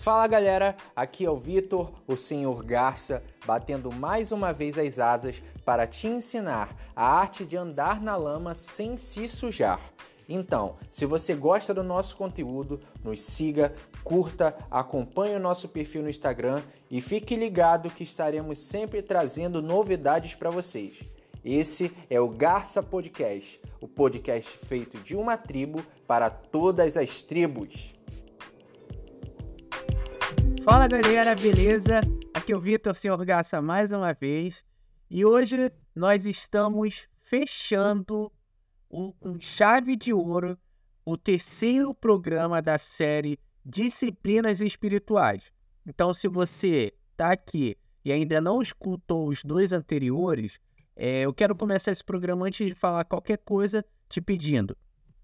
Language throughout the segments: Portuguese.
Fala galera, aqui é o Vitor, o Senhor Garça, batendo mais uma vez as asas para te ensinar a arte de andar na lama sem se sujar. Então, se você gosta do nosso conteúdo, nos siga, curta, acompanhe o nosso perfil no Instagram e fique ligado que estaremos sempre trazendo novidades para vocês. Esse é o Garça Podcast, o podcast feito de uma tribo para todas as tribos. Fala galera, beleza? Aqui é o Vitor Senhor Gaça mais uma vez e hoje nós estamos fechando o, com chave de ouro o terceiro programa da série Disciplinas Espirituais. Então, se você está aqui e ainda não escutou os dois anteriores, é, eu quero começar esse programa antes de falar qualquer coisa, te pedindo,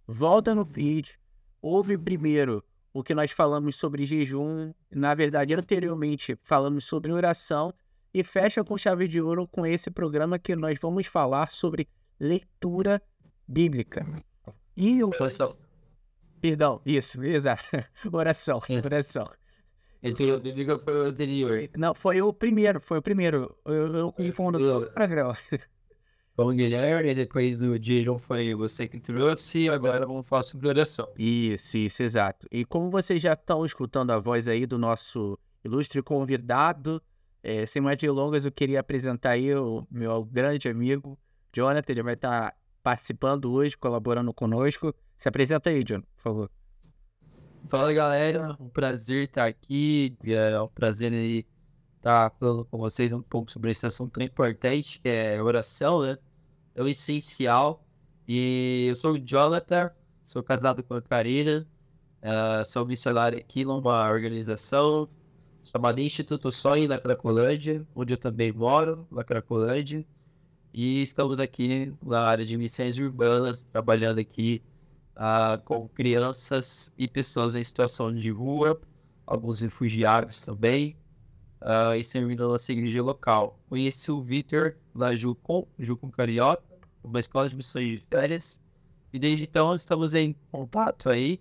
volta no vídeo, ouve primeiro o que nós falamos sobre jejum, na verdade, anteriormente falamos sobre oração, e fecha com chave de ouro com esse programa que nós vamos falar sobre leitura bíblica. E o. Oração. Perdão, isso, exato. oração, oração. Leitura bíblica foi o anterior. Não, foi o primeiro, foi o primeiro. Eu, eu confundo Eu- o programa. O Guilherme, depois do jejum foi você que trouxe, e agora vamos falar sobre oração. Isso, isso, exato. E como vocês já estão escutando a voz aí do nosso ilustre convidado, eh, sem mais delongas, eu queria apresentar aí o meu grande amigo, Jonathan. Ele vai estar participando hoje, colaborando conosco. Se apresenta aí, John, por favor. Fala galera, um prazer estar aqui, é um prazer aí estar falando com vocês um pouco sobre esse assunto tão importante que é oração, né? É o essencial. E eu sou o Jonathan, sou casado com a Karina, eh, sou missionário aqui numa organização chamada Instituto Sonho na Cracolândia, onde eu também moro, na Cracolândia. E estamos aqui na área de missões urbanas, trabalhando aqui ah, com crianças e pessoas em situação de rua, alguns refugiados também, ah, e servindo a nossa igreja local. Conheci o Vitor lá Jucom, Jucom Carioca, uma escola de missões de férias, e desde então estamos em contato aí,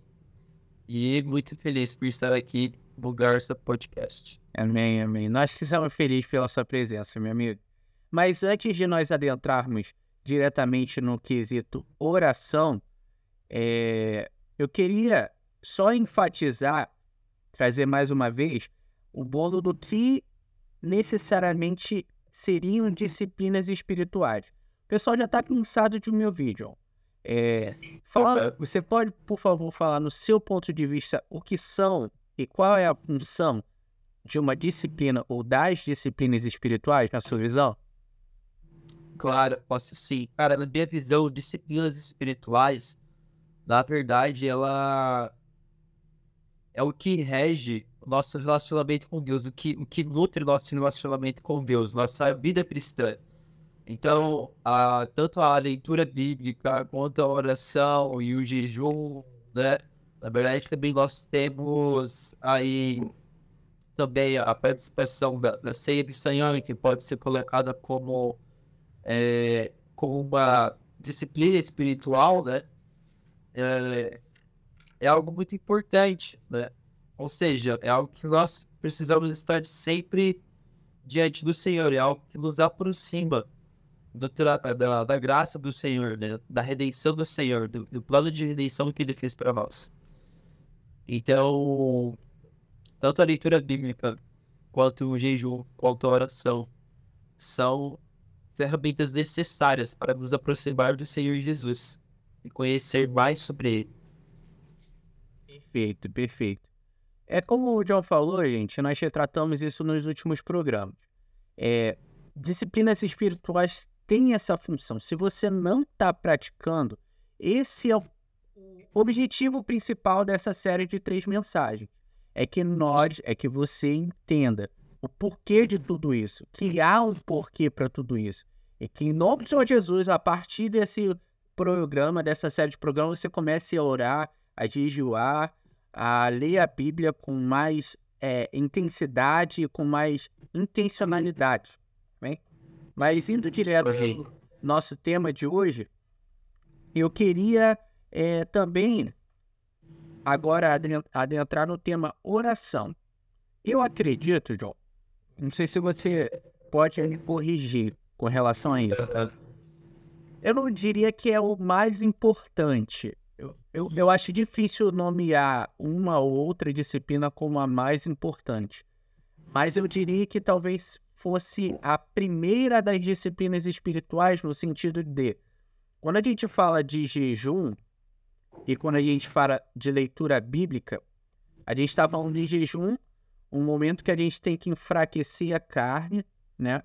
e muito feliz por estar aqui no Garça Podcast. Amém, amém. Nós estamos felizes pela sua presença, meu amigo. Mas antes de nós adentrarmos diretamente no quesito oração, é, eu queria só enfatizar, trazer mais uma vez, o bolo do que necessariamente seriam disciplinas espirituais. O pessoal já está cansado de me ouvir, John. É, fala- você pode, por favor, falar no seu ponto de vista o que são e qual é a função de uma disciplina ou das disciplinas espirituais, na sua visão? Claro, posso sim. Cara, na minha visão, disciplinas espirituais, na verdade, ela é o que rege o nosso relacionamento com Deus, o que, o que nutre o nosso relacionamento com Deus, nossa vida cristã. Então, a, tanto a leitura bíblica quanto a oração e o jejum, né? Na verdade, também nós temos aí também a participação da, da ceia de Senhor, que pode ser colocada como é, como uma disciplina espiritual, né? É, é algo muito importante, né? Ou seja, é algo que nós precisamos estar sempre diante do Senhor, é algo que nos aproxima do da, da graça do Senhor, né? Da redenção do Senhor, do, do plano de redenção que Ele fez para nós. Então, tanto a leitura bíblica quanto o jejum, quanto a oração, são ferramentas necessárias para nos aproximar do Senhor Jesus e conhecer mais sobre Ele. Perfeito, perfeito. É como o John falou, gente, nós retratamos isso nos últimos programas. É, disciplinas espirituais têm essa função. Se você não está praticando, esse é o objetivo principal dessa série de três mensagens. É que nós, é que você entenda o porquê de tudo isso, que há um porquê para tudo isso. E que em nome do Senhor Jesus, a partir desse programa, dessa série de programas, você comece a orar, a jejuar, a ler a Bíblia com mais é, intensidade, com mais intencionalidade. Mas indo direto Ok. ao nosso tema de hoje, eu queria é, também agora adentrar no tema oração. Eu acredito, John. Não sei se você pode me corrigir com relação a isso. Eu não diria que é o mais importante. Eu, eu, eu acho difícil nomear uma ou outra disciplina como a mais importante. Mas eu diria que talvez fosse a primeira das disciplinas espirituais, no sentido de quando a gente fala de jejum e quando a gente fala de leitura bíblica, a gente está falando de jejum, um momento que a gente tem que enfraquecer a carne, né?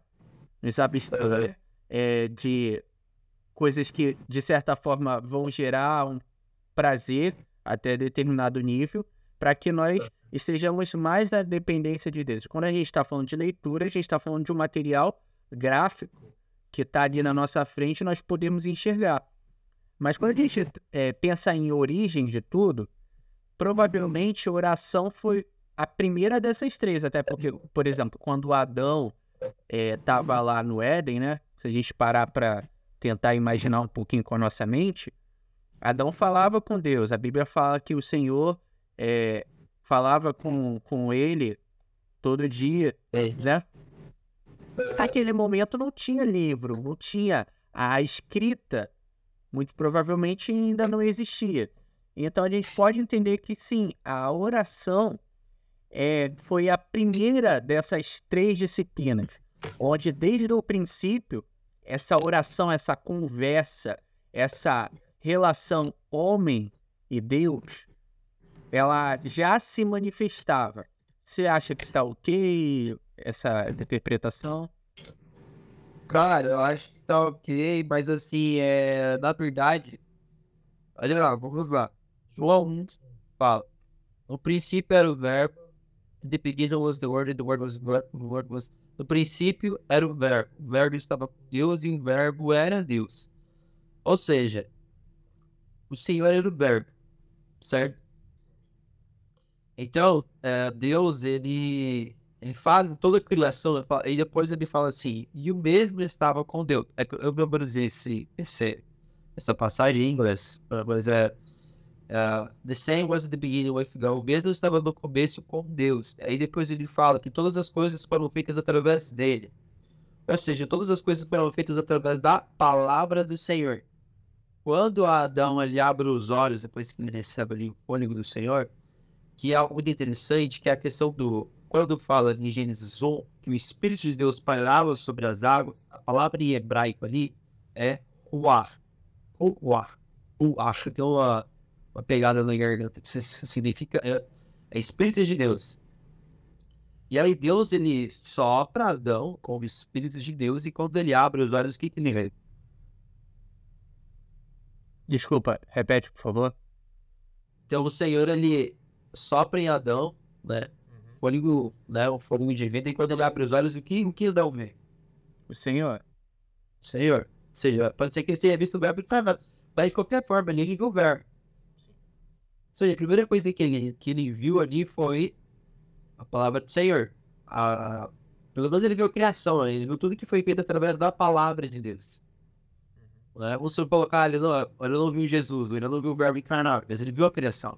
Nos abster é, de coisas que, de certa forma, vão gerar um prazer até determinado nível, para que nós estejamos mais na dependência de Deus. Quando a gente está falando de leitura, a gente está falando de um material gráfico que está ali na nossa frente, nós podemos enxergar. Mas quando a gente é, pensa em origem de tudo, provavelmente oração foi a primeira dessas três, até porque, por exemplo, quando Adão estava é, lá no Éden, né? Se a gente parar para tentar imaginar um pouquinho com a nossa mente, Adão falava com Deus. A Bíblia fala que o Senhor é, falava com, com ele todo dia, é. né? Naquele momento não tinha livro, não tinha a escrita, muito provavelmente ainda não existia. Então a gente pode entender que sim, a oração é, foi a primeira dessas três disciplinas, onde desde o princípio essa oração, essa conversa, essa relação homem e Deus, ela já se manifestava. Você acha que está ok essa interpretação? Cara, eu acho que tá ok, mas assim, é, na verdade, olha lá, vamos lá. João 1 fala: No princípio era o Verbo, the beginning was the Word, and the Word was the Word was. No princípio era o Verbo, o Verbo estava com Deus e o Verbo era Deus. Ou seja, o Senhor era o Verbo, certo? Então, é, Deus, ele, ele faz toda a criação, e depois ele fala assim, e o mesmo estava com Deus. É, eu memorizei esse, esse, essa passagem em inglês, mas é... Uh, the same was the beginning with God. O mesmo estava no começo com Deus. Aí depois ele fala que todas as coisas foram feitas através dele. Ou seja, todas as coisas foram feitas através da palavra do Senhor. Quando Adão ele abre os olhos, depois que ele recebe ali o fôlego do Senhor, que é algo muito interessante, que é a questão do. Quando fala em Gênesis 1, que o Espírito de Deus pairava sobre as águas, a palavra em hebraico ali é ruar. Ruar. Ruar. Tem uma, uma pegada na garganta que significa é, é Espírito de Deus. E aí Deus ele sopra Adão com o Espírito de Deus e quando ele abre os olhos, o que, que ele vê? Desculpa, repete, por favor. Então o Senhor ele sopra em Adão, né? Uhum. Fôlego, né? O fôlego de vida, e quando ele abre os olhos, o que, o que Adão vê? O Senhor. O Senhor. Ou seja, pode ser que ele tenha visto o verbo encarnado. Mas de qualquer forma, ele viu o verbo. Ou seja, a primeira coisa que ele, que ele viu ali foi a palavra do Senhor. A, pelo menos ele viu a criação, ele viu tudo que foi feito através da palavra de Deus. Uhum. Né? Vamos colocar, ele não, ele não viu Jesus, ele não viu o verbo encarnado, mas ele viu a criação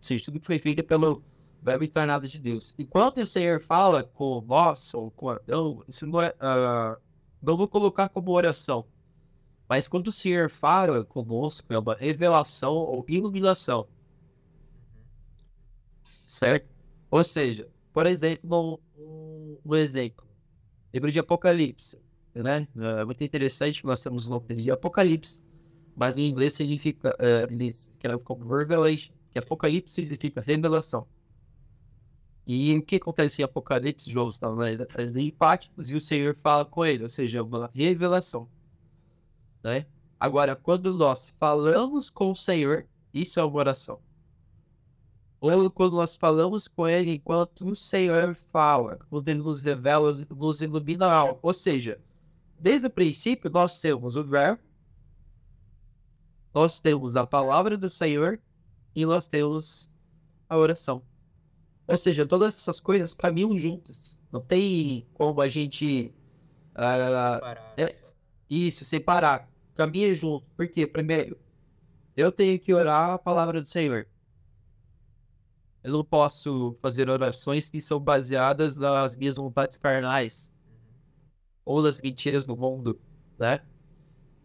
seja, tudo que foi feito é pelo verbo encarnado de Deus. E quando o Senhor fala com nós, ou com Adão, isso não é. Uh, não vou colocar como oração. Mas quando o Senhor fala conosco, é uma revelação ou iluminação. Certo? Ou seja, por exemplo, um, um exemplo. Livro de Apocalipse. Né? É muito interessante, nós temos o nome de Apocalipse. Mas em inglês significa, uh, como Revelation que Apocalipse significa revelação. E o que acontece em Apocalipse? João estava em Pátimos e o Senhor fala com ele, ou seja, é uma revelação. Né? Agora, quando nós falamos com o Senhor, isso é uma oração. Ou quando nós falamos com Ele enquanto o Senhor fala, quando Ele nos revela, nos ilumina algo. Ou seja, desde o princípio nós temos o verbo, nós temos a palavra do Senhor e nós temos a oração. Ou seja, todas essas coisas caminham juntas. Não tem como a gente. Uh, é, isso, separar. Caminha junto. Por quê? Primeiro, eu tenho que orar a palavra do Senhor. Eu não posso fazer orações que são baseadas nas minhas vontades carnais ou nas mentiras do mundo, né?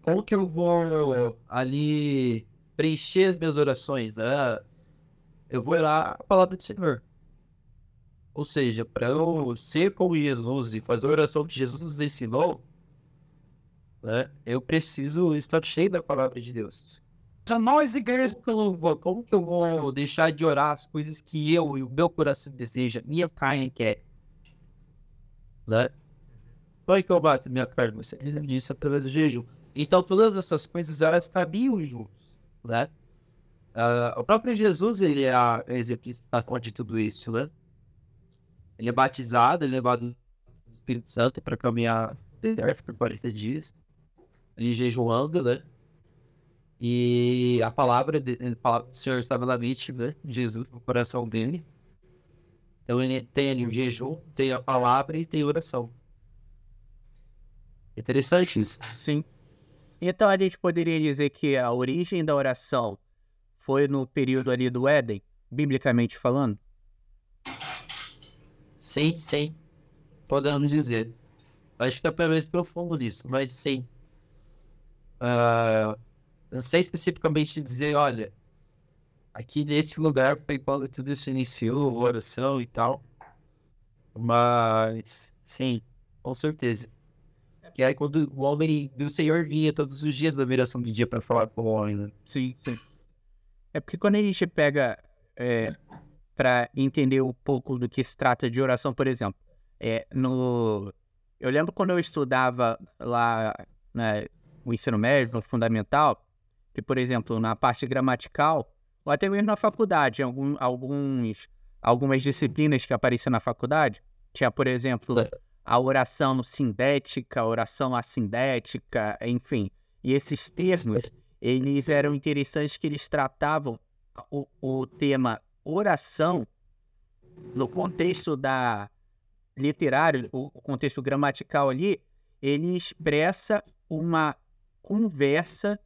Como que eu vou ali preencher as minhas orações, né? Eu vou orar a palavra do Senhor. Ou seja, para eu ser como Jesus e fazer a oração que Jesus nos ensinou, né, eu preciso estar cheio da palavra de Deus. Já nós, igreja, como que eu vou deixar de orar as coisas que eu e o meu coração deseja, minha carne quer? Né? Como é que eu bato minha carne? Você diz através do jejum. Então, todas essas coisas, elas caminham juntos, né? Uh, o próprio Jesus, ele é a exemplificação de tudo isso, né? Ele é batizado, ele é levado do Espírito Santo para caminhar por 40 dias. Ele jejuando, né? E a palavra, de, a palavra do Senhor estava na mente, né? Jesus no coração dele. Então ele tem ali o jejum, tem a palavra e tem oração. Interessante isso. Sim. Então a gente poderia dizer que a origem da oração foi no período ali do Éden, biblicamente falando? Sim, sim. Podemos dizer. Acho que tá pelo menos profundo nisso, mas sim. Uh, não sei especificamente dizer, olha, aqui nesse lugar foi quando tudo isso iniciou, oração e tal. Mas, sim, com certeza. Que aí quando o homem do Senhor vinha todos os dias da viração do dia para falar com o homem, né? Sim, sim. É porque quando a gente pega é, para entender um pouco do que se trata de oração, por exemplo. É, no... Eu lembro quando eu estudava lá né, o ensino médio, no fundamental, que, por exemplo, na parte gramatical, ou até mesmo na faculdade, algum, alguns, algumas disciplinas que apareciam na faculdade, tinha, por exemplo, a oração sindética, a oração assindética, enfim. E esses termos, eles eram interessantes que eles tratavam o, o tema oração, no contexto da literário, o contexto gramatical ali, ele expressa uma conversa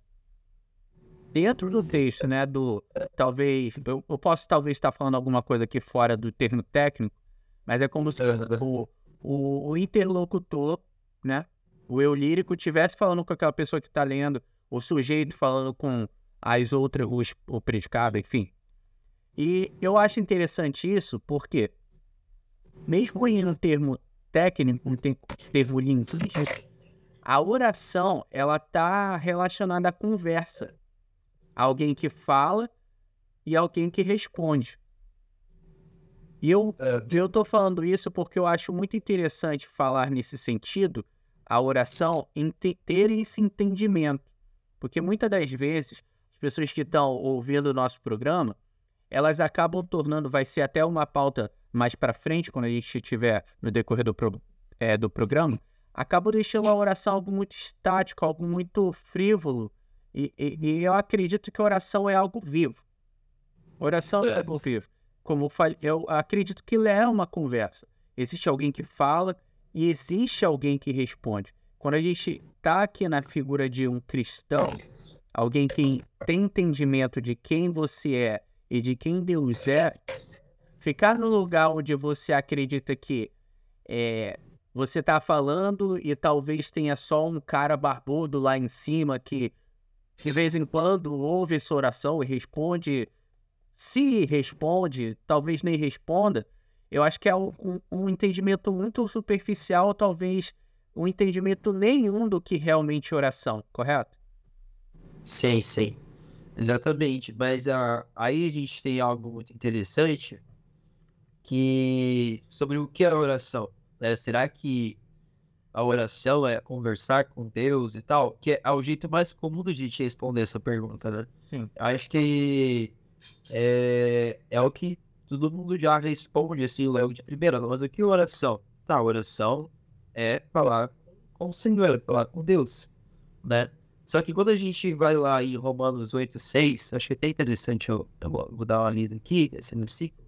dentro do texto, né? Do talvez eu, eu, posso talvez estar falando alguma coisa aqui fora do termo técnico, mas é como se o, o, o interlocutor, né? O eu lírico estivesse falando com aquela pessoa que está lendo, o sujeito falando com as outras, os, o predicado, enfim, e eu acho interessante isso porque, mesmo em um termo técnico, um termo linguístico, a oração ela está relacionada à conversa. Alguém que fala e alguém que responde. E eu é. eu tô falando isso porque eu acho muito interessante falar nesse sentido, a oração, em ter esse entendimento. Porque muitas das vezes, as pessoas que estão ouvindo o nosso programa, elas acabam tornando, vai ser até uma pauta mais para frente, quando a gente estiver no decorrer do, pro, é, do programa, acabam deixando a oração algo muito estático, algo muito frívolo. E, e, e eu acredito que a oração é algo vivo. Oração é algo vivo. Como eu falei, eu acredito que é uma conversa. Existe alguém que fala e existe alguém que responde. Quando a gente está aqui na figura de um cristão, alguém que tem entendimento de quem você é e de quem Deus é, ficar no lugar onde você acredita que é, você está falando e talvez tenha só um cara barbudo lá em cima que de vez em quando ouve essa oração e responde. Se responde, talvez nem responda. Eu acho que é um, um, entendimento muito superficial, talvez um entendimento nenhum do que realmente é oração, correto? Sim, sim. Exatamente, mas uh, aí a gente tem algo muito interessante que sobre o que é oração. Né? Será que a oração é conversar com Deus e tal? Que é o jeito mais comum da gente responder essa pergunta, né? Sim. Acho que é, é o que todo mundo já responde assim logo de primeira, mas o que é oração? Tá, oração é falar com o Senhor, falar com Deus, né? Só que quando a gente vai lá em Romanos 8, 6, acho que é até interessante, eu, eu vou dar uma lida aqui, esse versículo.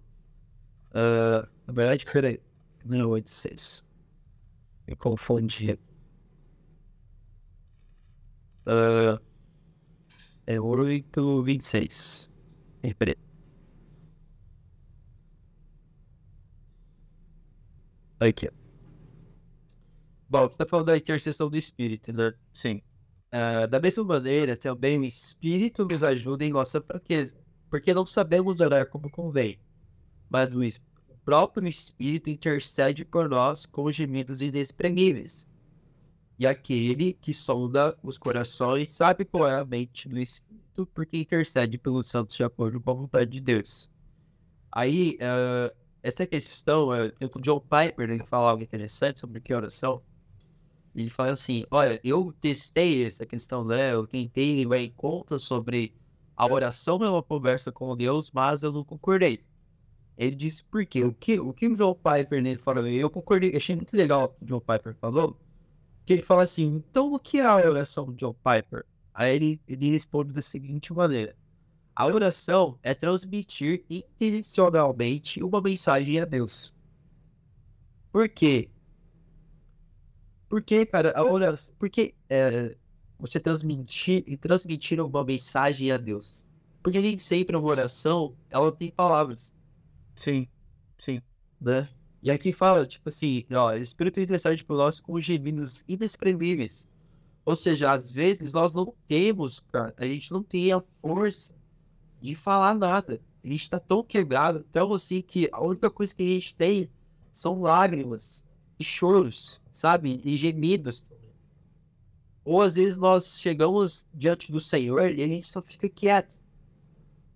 Uh, na verdade, peraí, não é 8, 6. Eu confundi. Uh, é 8, 26 empresa. Aqui. Bom, está falando é da intercessão do espírito, né? Sim. Uh, da mesma maneira, também o espírito nos ajuda em nossa fraqueza, porque não sabemos orar como convém. Mas o próprio espírito intercede por nós com gemidos inexprimíveis. E aquele que sonda os corações sabe qual é a mente do Espírito, porque intercede pelos santos de acordo com a vontade de Deus. Aí, ah, essa questão, uh, o John Piper ele fala algo interessante sobre que é oração. Ele fala assim: Olha, eu testei essa questão, né? Eu tentei levar em conta sobre a oração é uma conversa com Deus, mas eu não concordei. Ele disse por quê? O que o, que o John Piper né, falou? Eu concordei, achei muito legal o que o John Piper falou. Que ele fala assim: Então o que é a oração do John Piper? Aí ele, ele responde da seguinte maneira: A oração é transmitir intencionalmente uma mensagem a Deus. Por quê? Porque, cara, a oração. Porque é, você transmitir e transmitir uma mensagem a Deus. Porque nem sempre uma oração ela tem palavras, Sim. Sim. né? E aqui fala, tipo assim, ó, Espírito intercede por nós com gemidos inexprimíveis. Ou seja, às vezes nós não temos, cara, a gente não tem a força de falar nada. A gente tá tão quebrado, tão assim, que a única coisa que a gente tem são lágrimas e choros, sabe? E gemidos. Ou às vezes nós chegamos diante do Senhor e a gente só fica quieto.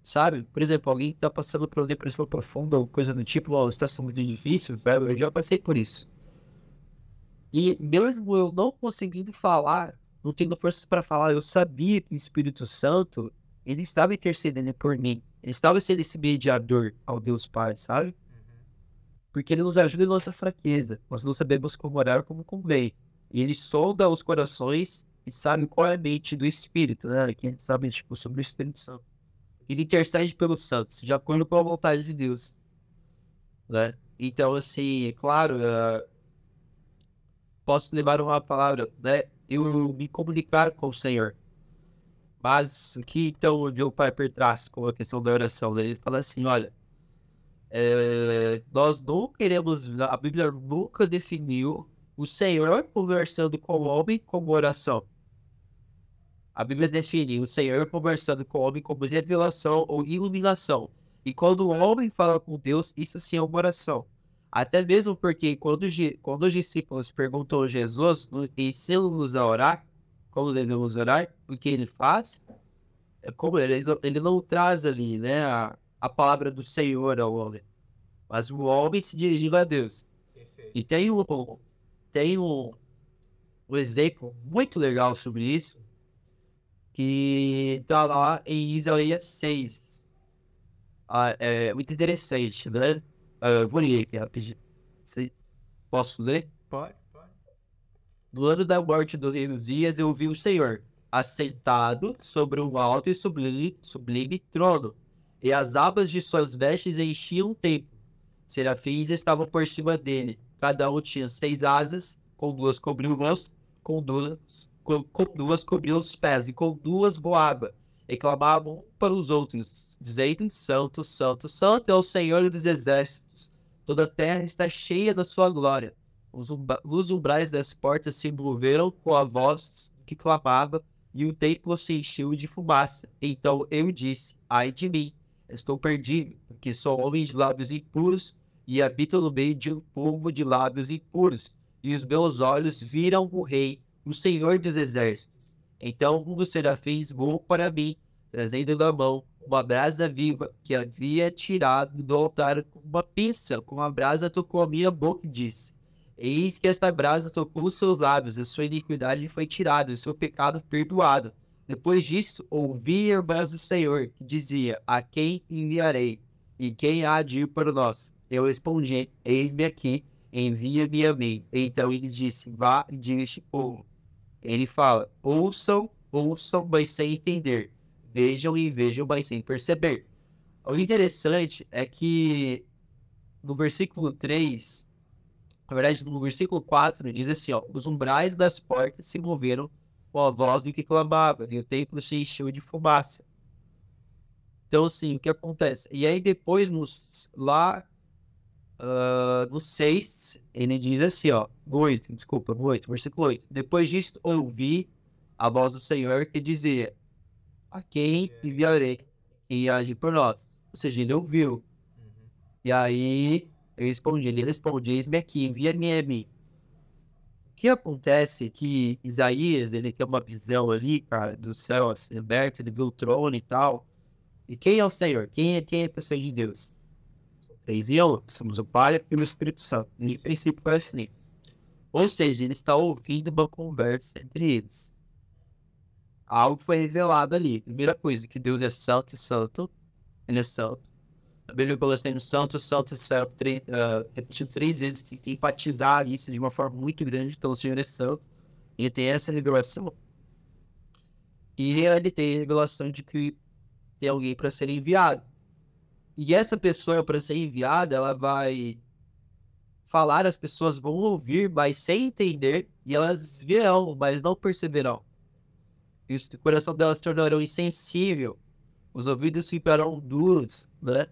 Sabe? Por exemplo, alguém que tá passando por uma depressão profunda ou coisa do tipo, ó, está sendo muito difícil, velho, eu já passei por isso. E mesmo eu não conseguindo falar, não tendo forças para falar, eu sabia que o Espírito Santo, ele estava intercedendo por mim. Ele estava sendo esse mediador ao Deus Pai, sabe? Porque ele nos ajuda em nossa fraqueza. Nós não sabemos como orar como convém. E ele sonda os corações e sabe qual é a mente do Espírito, né? Que a gente sabe, tipo, sobre o Espírito Santo. Ele intercede pelos santos, de acordo com a vontade de Deus. Né? Então, assim, é claro, eh, posso levar uma palavra, né? Eu me comunicar com o Senhor. Mas o que então o Joe Piper traz com a questão da oração? né? Ele fala assim: olha, é, nós não queremos, a Bíblia nunca definiu o Senhor conversando com o homem como oração. A Bíblia define o Senhor conversando com o homem como revelação ou iluminação. E quando o homem fala com Deus, isso sim é uma oração. Até mesmo porque quando, quando os discípulos perguntam a Jesus, "No- ensina-nos a orar, como devemos orar, o que ele faz, é como ele, não- ele não traz ali né, a, a palavra do Senhor ao homem, mas o homem se dirigindo a Deus. E tem um, tem um, um exemplo muito legal sobre isso, que tá lá em Isaías 6. Ah, é muito interessante, né? Ah, eu vou ler aqui rapidinho. Posso ler? Pode, pode. No ano da morte do rei Uzias, eu vi o Senhor, assentado sobre um alto e sublime, sublime trono, e as abas de suas vestes enchiam o templo. Serafins estavam por cima dele, cada um tinha seis asas, com duas cobriam o rosto, com duas, com, duas cobriam os pés, e com duas voava, e clamavam para os outros, dizendo, Santo, Santo, Santo é o Senhor dos exércitos, toda a terra está cheia da sua glória. Os, os umbrais das portas se moveram com a voz que clamava, e o templo se encheu de fumaça. Então eu disse: Ai de mim, estou perdido, porque sou homem de lábios impuros e habito no meio de um povo de lábios impuros. E os meus olhos viram o Rei, o Senhor dos Exércitos. Então um dos serafins voou para mim, trazendo na mão uma brasa viva que havia tirado do altar com uma pinça, com a brasa tocou a minha boca e disse. Eis que esta brasa tocou os seus lábios, a sua iniquidade foi tirada, o seu pecado perdoado. Depois disso, ouvi a voz do Senhor, que dizia: A quem enviarei? E quem há de ir para nós? Eu respondi: Eis-me aqui, envia-me a mim. Então ele disse: Vá e diga este povo. Ele fala: Ouçam, ouçam, mas sem entender. Vejam e vejam, mas sem perceber. O interessante é que no versículo 3, na verdade, no versículo 4, diz assim: ó, os umbrais das portas se moveram com a voz do que clamava, e o templo se encheu de fumaça. Então, assim, o que acontece? E aí, depois, nos, lá ah, no 6, ele diz assim, ó, no 8, desculpa, no 8, versículo 8. Depois disso, ouvi a voz do Senhor que dizia, a quem enviarei e age por nós. Ou seja, ele ouviu. E aí, eu respondi, ele responde, eis-me aqui, envia-me a mim. O que acontece é que Isaías, ele tem uma visão ali, cara, do céu assim, aberto, ele vê o trono e tal. E quem é o Senhor? Quem é, quem é a pessoa de Deus? Três e. Somos o Pai, o Filho e o Espírito Santo. Desde o princípio foi assim. Ou seja, ele está ouvindo uma conversa entre eles. Algo foi revelado ali. Primeira coisa, que Deus é santo e santo. Ele é santo. A Bíblia coloca assim, santo, santo, santo, três, uh, repetido três vezes, tem que enfatizar isso de uma forma muito grande. Então, o Senhor é santo. Ele tem essa revelação. E ele tem a revelação de que tem alguém para ser enviado. E essa pessoa, para ser enviada, ela vai falar, as pessoas vão ouvir, mas sem entender, e elas verão, mas não perceberão. Isso, o coração delas se tornará insensível, os ouvidos ficarão duros, né?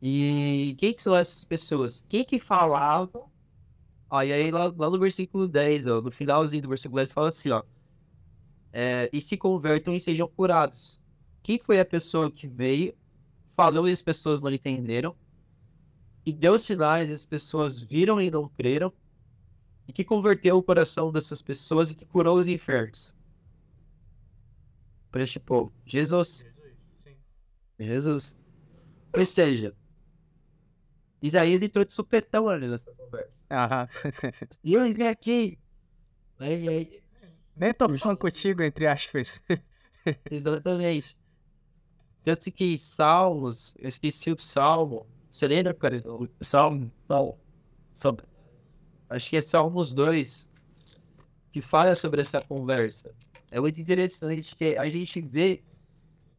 E quem que são essas pessoas? Quem que falava? E aí lá, lá no versículo 10, ó, no finalzinho do versículo 10, fala assim, ó. É, e se convertam e sejam curados. Quem foi a pessoa que veio, falou e as pessoas não entenderam? E deu sinais e as pessoas viram e não creram? E que converteu o coração dessas pessoas e que curou os enfermos? Para este povo. Jesus. Jesus. Ou seja, Isaías entrou de supetão ali nessa conversa. Aham. E eu vim aqui. Aí, aí, Nem tô falando contigo, entre aspas. exatamente. Tanto que Salmos, eu esqueci o Salmo. Você lembra, cara? O Salmo. Salmo. Salmo. Acho que é Salmos 2 que fala sobre essa conversa. É muito interessante que a gente vê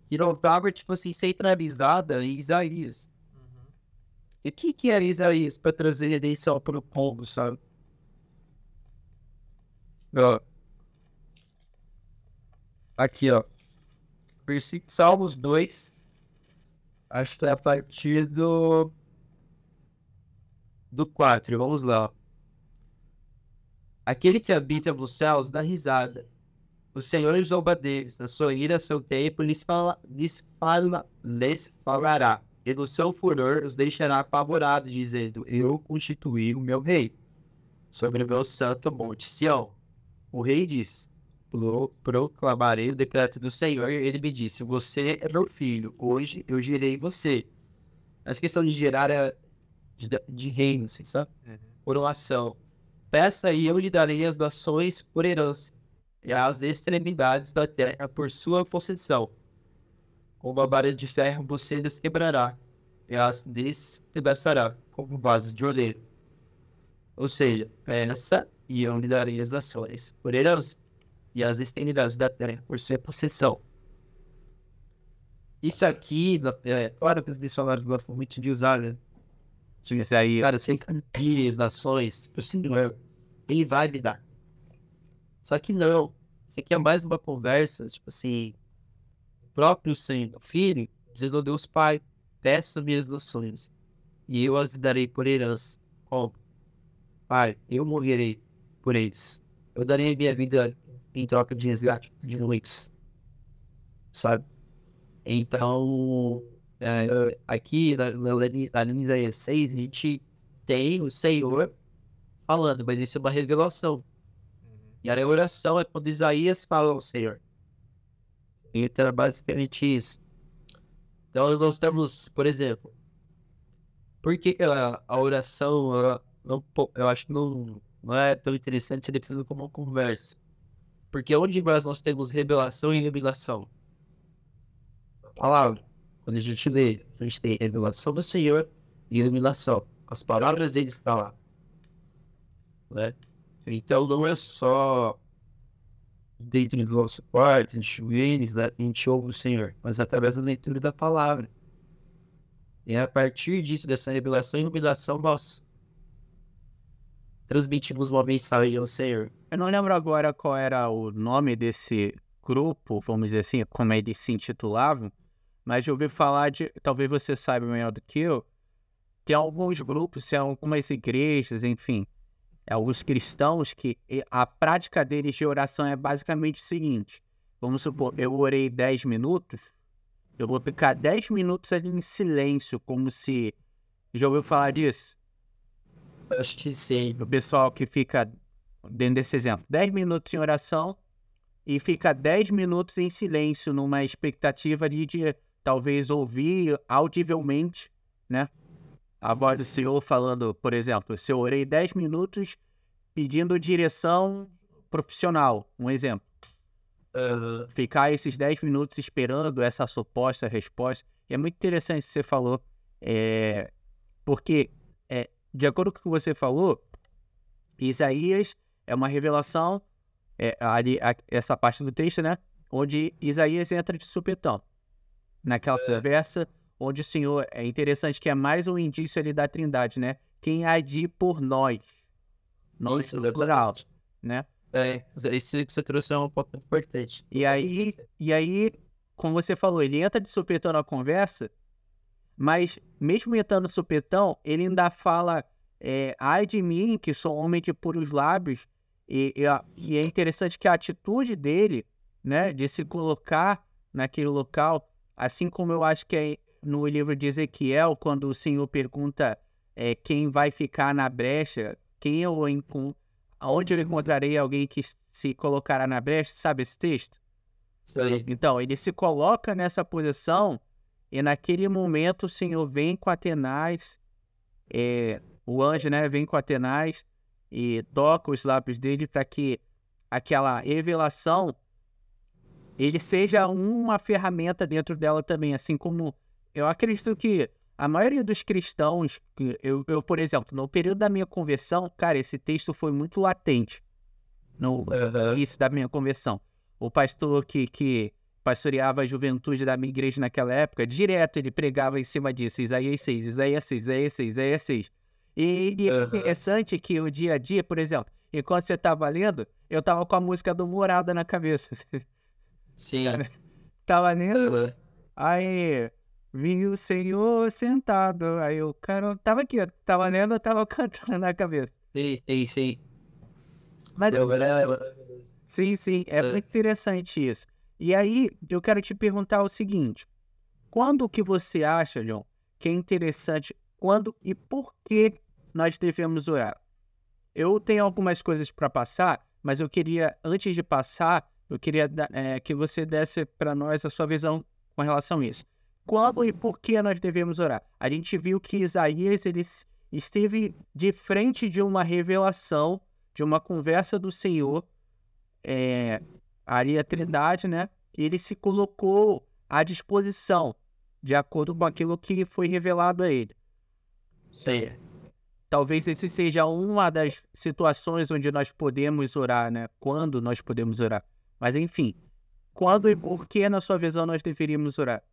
que não estava, tipo assim, centralizada em Isaías. E o que, que era Isaías para trazer redenção para o povo, sabe? Ó. Aqui, ó. Versículo Salmos 2. Acho que é a partir do. Do 4. Vamos lá. Aquele que habita nos céus dá risada. O Senhor zomba deles. Na sua ira, seu tempo lhes, fala, lhes, fala, lhes falará. E no seu furor os deixará apavorados, dizendo: Eu constituí o meu rei sobre o meu santo monte Sião. O rei diz: "Pro- Proclamarei o decreto do Senhor. E ele me disse: Você é meu filho, hoje eu gerei você. Essa questão de gerar é de, de reino, assim, sabe? Por uma ação. Peça e eu lhe darei as nações por herança, e as extremidades da terra por sua possessão. Com uma vara de ferro você as quebrará, e as despedaçará como vasos de oleiro. Ou seja, peça e eu lhe darei as nações por herança, e as extremidades da terra por sua possessão. Isso aqui, é, claro que os missionários gostam muito de usar, né? Isso aí. Cara, você envia as nações pro Senhor, ele vai me dar. Só que não. Isso aqui é mais uma conversa, tipo assim, o próprio Senhor, filho, dizendo ao Deus Pai, peça-me as nações, e eu as darei por herança. Como? Pai, eu morrerei por eles. Eu darei a minha vida em troca de resgate de muitos. Sabe? Então, é, aqui na, na, na Isaías 6, a gente tem o Senhor falando, mas isso é uma revelação. E a oração é quando Isaías fala ao Senhor. Então é basicamente isso. Então nós temos, por exemplo, por que a, a oração, ela não, eu acho que não, não é tão interessante ser definida como uma conversa. Porque onde mais nós temos revelação e iluminação? A palavra. Quando a gente lê, a gente tem revelação do Senhor e iluminação. As palavras dele estão lá. Né? Então não é só dentro do nosso quarto, gente joelhos, né? a gente ouve o Senhor, mas através da leitura da palavra. E a partir disso, dessa revelação e iluminação, nós transmitimos uma mensagem ao Senhor. Eu não lembro agora qual era o nome desse grupo, vamos dizer assim, como eles se intitulavam, mas eu ouvi falar de, talvez você saiba melhor do que eu, tem alguns grupos, tem algumas igrejas, enfim, alguns cristãos que a prática deles de oração é basicamente o seguinte: vamos supor, eu orei 10 minutos, eu vou ficar 10 minutos ali em silêncio, como se. Já ouviu falar disso? Acho que sim. O pessoal que fica, dentro desse exemplo, 10 minutos em oração e fica 10 minutos em silêncio, numa expectativa ali de talvez ouvir audivelmente, né? A voz do Senhor falando, por exemplo, se eu orei 10 minutos pedindo direção profissional, um exemplo. Aham. Ficar esses 10 minutos esperando essa suposta resposta. E é muito interessante o que você falou, é, porque, de acordo com o que você falou, Isaías é uma revelação, é, ali, a- essa parte do texto, né? Onde Isaías entra de supetão. Naquela É. conversa, onde o Senhor. É interessante que é mais um indício ali da Trindade, né? Quem agir por nós. Nós Isso, plural, né? É, isso que você trouxe é um ponto importante. E aí, e aí, como você falou, ele entra de supetão na conversa, mas mesmo entrando supetão, ele ainda fala, é, ai de mim, que sou homem de puros lábios, e, e, e é interessante que a atitude dele, né, de se colocar naquele local, assim como eu acho que é no livro de Ezequiel, quando o Senhor pergunta é, quem vai ficar na brecha, quem eu encontro, aonde eu encontrarei alguém que se colocará na brecha, sabe esse texto? Aí. Então, ele se coloca nessa posição e naquele momento o Senhor vem com Atenaz, é, o anjo né, vem com Atenaz e toca os lábios dele para que aquela revelação ele seja uma ferramenta dentro dela também, assim como eu acredito que a maioria dos cristãos, eu, eu, por exemplo, no período da minha conversão, cara, esse texto foi muito latente no início da minha conversão. O pastor que, que pastoreava a juventude da minha igreja naquela época, direto ele pregava em cima disso, Isaías 6, Isaías 6, Isaías 6, Isaías 6. E, e é interessante que o dia a dia, por exemplo, enquanto você estava lendo, eu tava com a música do Morada na cabeça. Sim. tava lendo, aí vi o Senhor sentado, aí o cara tava aqui, ó, tava lendo, eu tava cantando na cabeça. Sim, sim, sim. Mas- velho é maravilhoso. Sim, sim, é É. muito interessante isso. E aí, eu quero te perguntar o seguinte: quando que você acha, John, que é interessante, quando e por que nós devemos orar? Eu tenho algumas coisas para passar, mas eu queria, antes de passar, eu queria eh, que você desse para nós a sua visão com relação a isso. Quando e por que nós devemos orar? A gente viu que Isaías ele esteve de frente de uma revelação, de uma conversa do Senhor, é, ali a Trindade, né? Ele se colocou à disposição, de acordo com aquilo que foi revelado a ele. Sim. Talvez esse seja uma das situações onde nós podemos orar, né? Quando nós podemos orar. Mas enfim, quando e por que, na sua visão, nós deveríamos orar?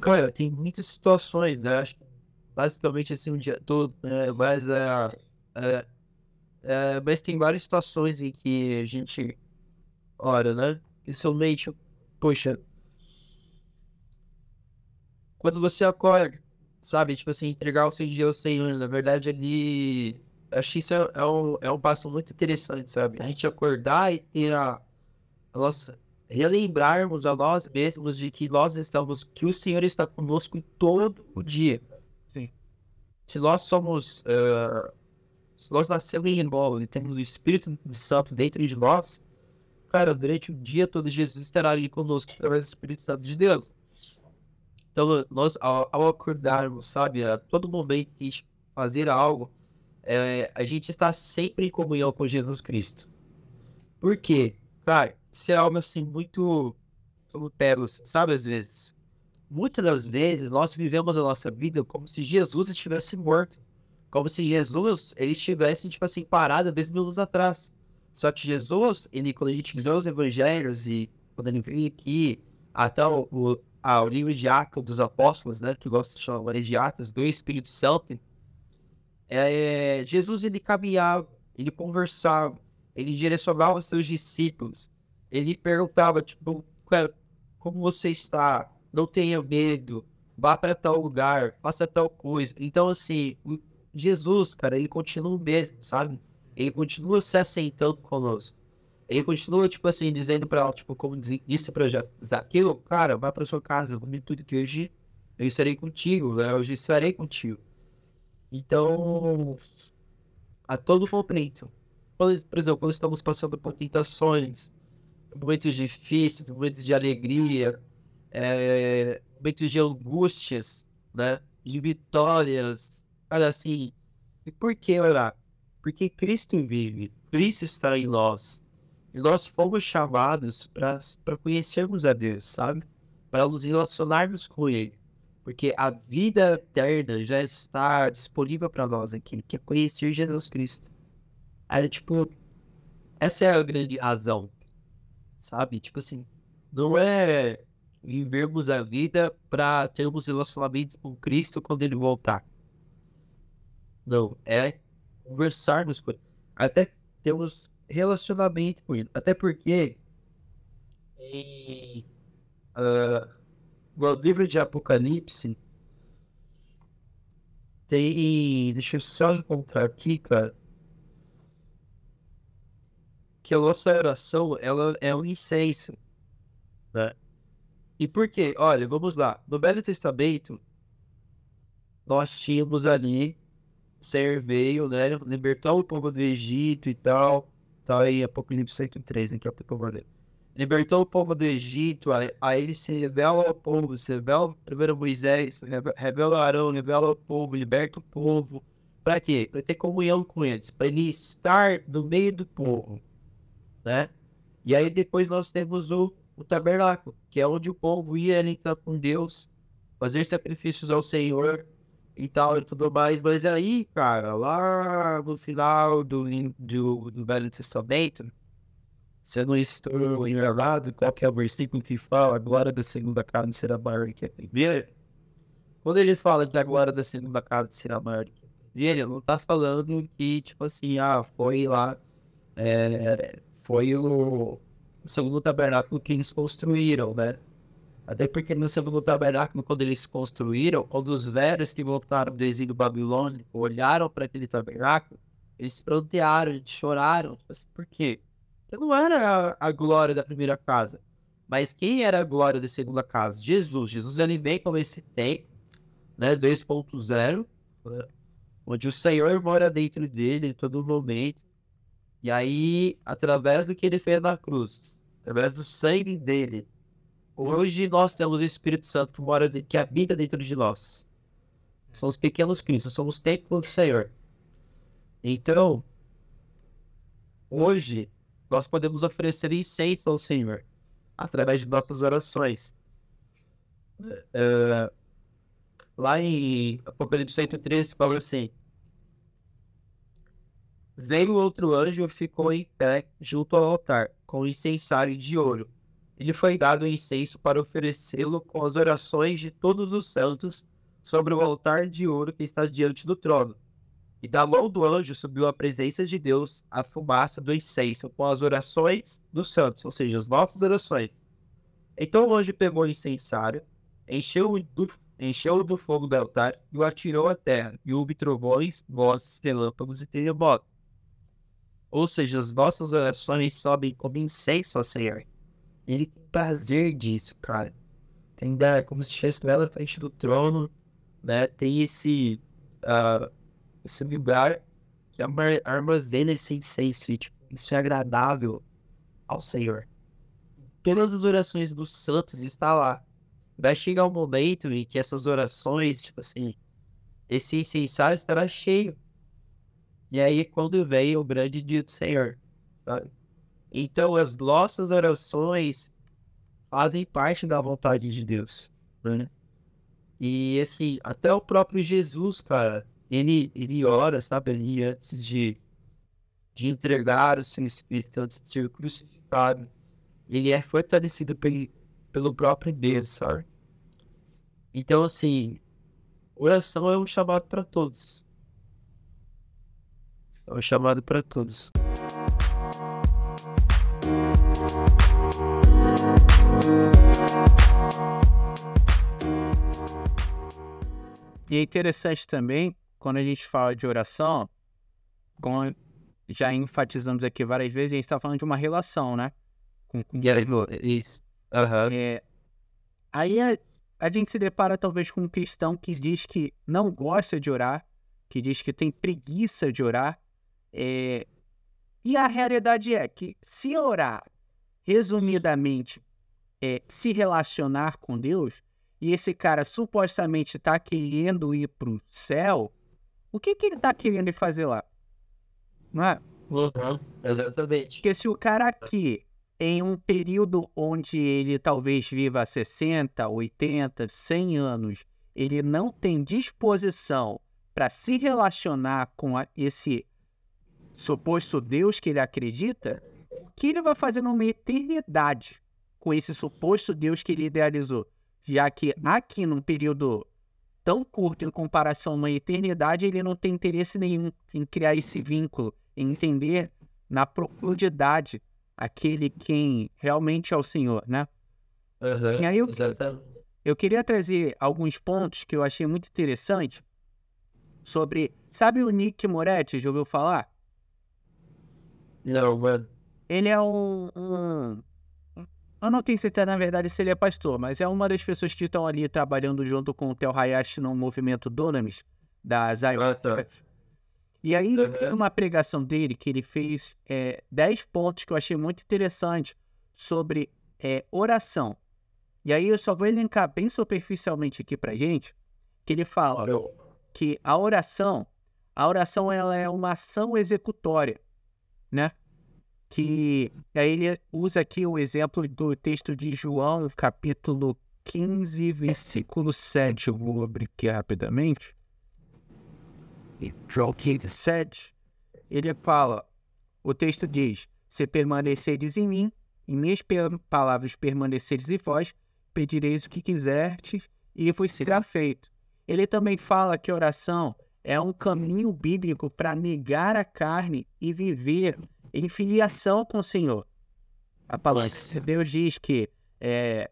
Cara, tem muitas situações, né? Basicamente assim o dia todo, né? Mas, é, é, é, mas tem várias situações em que a gente ora, né? Principalmente, poxa, quando você acorda, sabe? Tipo assim, entregar o seu dia ao Senhor, na verdade ali. Acho que isso é, é um, é um passo muito interessante, sabe? A gente acordar e ter a, a nossa relembrarmos a nós mesmos de que nós estamos, que o Senhor está conosco todo o dia. Sim. Se nós somos, eh, se nós nascemos de novo e temos o Espírito Santo dentro de nós, cara, durante o dia todo Jesus estará ali conosco através do Espírito Santo de Deus. Então, nós, ao, ao acordarmos, sabe, a todo momento que a gente fazer algo, eh, a gente está sempre em comunhão com Jesus Cristo. Por quê? Cara, isso é algo assim muito como pego, sabe, às vezes. Muitas das vezes nós vivemos a nossa vida como se Jesus estivesse morto. Como se Jesus ele estivesse, tipo assim, parado dois mil anos atrás. Só que Jesus, ele, quando a gente lê os evangelhos e quando ele vem aqui, até o, o, o livro de Atos dos Apóstolos, né, que gosta de chamar de Atos do Espírito Santo, é, Jesus ele caminhava, ele conversava, ele direcionava seus discípulos. Ele perguntava, tipo, "Cara, como você está? Não tenha medo. vá para tal lugar, faça tal coisa. Então, assim, Jesus, cara, ele continua o mesmo, sabe? Ele continua se assentando conosco. Ele continua, tipo assim, dizendo pra ela, tipo, como disse pra Zaqueu, cara, vai pra sua casa, come tudo que hoje eu estarei contigo, né? Hoje estarei contigo. Então, a todo momento, por exemplo, quando estamos passando por tentações, momentos difíceis, momentos de alegria, é, momentos de angústias, né? De vitórias, cara, assim. E por que orar? Porque Cristo vive, Cristo está em nós. E nós fomos chamados para conhecermos a Deus, sabe? Para nos relacionarmos com Ele. Porque a vida eterna já está disponível para nós aqui, que é conhecer Jesus Cristo. Aí, tipo, essa é a grande razão, sabe? Tipo assim, não é vivermos a vida para termos relacionamento com Cristo quando Ele voltar. Não, é conversarmos com Ele. Até termos relacionamento com Ele. Até porque em uh, no livro de Apocalipse tem. Deixa eu só encontrar aqui, cara. Que a nossa oração ela é um incenso. Né? E por quê? Olha, vamos lá. No Velho Testamento, nós tínhamos ali Ser veio, né? Libertou o povo do Egito e tal. Tá aí Apocalipse 103, né? Que é o vou ler libertou o povo do Egito, aí ele se revela ao povo, se revela primeiro Moisés, revela Arão, revela o povo, liberta o povo. Para quê? Para ter comunhão com eles, para ele estar no meio do povo, né? E aí depois nós temos o, o tabernáculo, que é onde o povo ia entrar com Deus, fazer sacrifícios ao Senhor e tal e tudo mais. Mas aí, cara, lá no final do, do, do Velho Testamento, se eu não estou enganado, qual que é o versículo que fala a glória da segunda carne será maior que a primeira? Quando ele fala que a glória da segunda carne será maior que a primeira, ele não está falando que, tipo assim, ah, foi lá, é, foi o segundo tabernáculo que eles construíram, né? Até porque no segundo tabernáculo, quando eles construíram, quando os velhos que voltaram do exílio babilônico olharam para aquele tabernáculo, eles prantearam, choraram. Tipo assim, por quê? não era a, a, glória da primeira casa. Mas quem era a glória da segunda casa? Jesus. Jesus ele vem como esse tempo, né? 2.0, né? onde o Senhor mora dentro dele em todo momento. E aí, através do que ele fez na cruz, através do sangue dele, hoje nós temos o Espírito Santo que mora, que habita dentro de nós. Somos pequenos cristos, somos templo do Senhor. Então, hoje nós podemos oferecer incenso ao Senhor através de nossas orações. Uh, lá em Apocalipse 113, fala assim: Veio outro anjo e ficou em pé junto ao altar, com um incensário de ouro. Ele foi dado o incenso para oferecê-lo com as orações de todos os santos sobre o altar de ouro que está diante do trono. E da mão do anjo subiu a presença de Deus a fumaça do incenso com as orações dos santos, ou seja, as nossas orações. Então o anjo pegou o incensário, encheu do, encheu do fogo do altar e o atirou à terra, e houve trovões, vozes, relâmpagos e terremotos. Ou seja, as nossas orações sobem como incenso ao Senhor. Ele tem prazer disso, cara. Tem da, como se estivesse lá na frente do trono, né? Tem esse. Uh, esse lugar que armazena esse incenso e tipo, isso é agradável ao Senhor. Todas as orações dos santos está lá. Vai chegar um momento em que essas orações, tipo assim, esse incensário estará cheio. E aí, quando vem o grande dia do Senhor, sabe? Então, as nossas orações fazem parte da vontade de Deus, né? E, assim, até o próprio Jesus, cara, ele, ele ora, sabe, ali antes de, de entregar o seu espírito, antes de ser crucificado. Ele é fortalecido pelo, pelo próprio Deus, sabe? Então, assim, oração é um chamado para todos. É um chamado para todos. E é interessante também, quando a gente fala de oração, como já enfatizamos aqui várias vezes, a gente está falando de uma relação, né? Com, com Isso. Aham. é, aí a, a gente se depara talvez com um cristão que diz que não gosta de orar, que diz que tem preguiça de orar. é, e a realidade é que se orar, resumidamente, é se relacionar com Deus, e esse cara supostamente está querendo ir para o céu, o que, que ele está querendo fazer lá? Não é? Uhum. Exatamente. Porque se o cara aqui, em um período onde ele talvez viva 60, 80, 100 anos, ele não tem disposição para se relacionar com a- esse suposto Deus que ele acredita, o que ele vai fazer numa eternidade com esse suposto Deus que ele idealizou? Já que aqui, num período tão curto em comparação a uma eternidade, ele não tem interesse nenhum em criar esse vínculo, em entender na profundidade aquele quem realmente é o Senhor, né? E aí eu, Exatamente. eu queria trazer alguns pontos que eu achei muito interessante sobre, sabe o Nick Moretti, já ouviu falar? Não, mano. Ele é um, um- Eu não tenho certeza, na verdade, se ele é pastor, mas é uma das pessoas que estão ali trabalhando junto com o Theo Hayashi no movimento Dunamis, da Zion. Ah, tá. E aí, tem uma pregação dele que ele fez é, 10 pontos que eu achei muito interessante sobre é, oração. E aí, eu só vou elencar bem superficialmente aqui pra gente, que ele fala que a oração, a oração ela é uma ação executória, né? Que aí ele usa aqui o exemplo do texto de João, capítulo 15, versículo 7. Eu vou abrir aqui rapidamente. João 15, 7. Ele fala, o texto diz, se permaneceres em mim, e minhas palavras permaneceres em vós, pedireis o que quiserdes, e vos será feito. Ele também fala que oração é um caminho bíblico para negar a carne e viver em filiação com o Senhor. A palavra de Deus diz que é,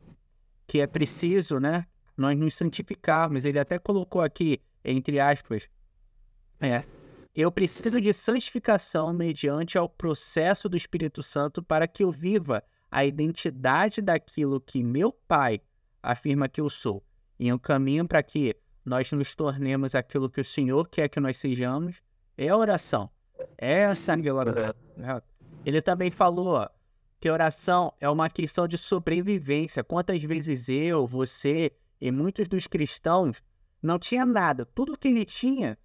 que é preciso, né, nós nos santificarmos. Ele até colocou aqui, entre aspas, é, eu preciso de santificação mediante ao processo do Espírito Santo para que eu viva a identidade daquilo que meu Pai afirma que eu sou. E o caminho para que nós nos tornemos aquilo que o Senhor quer que nós sejamos é a oração. É essa relação. né? Ele também falou que oração é uma questão de sobrevivência. Quantas vezes eu, você e muitos dos cristãos não tinha nada. Tudo que ele tinha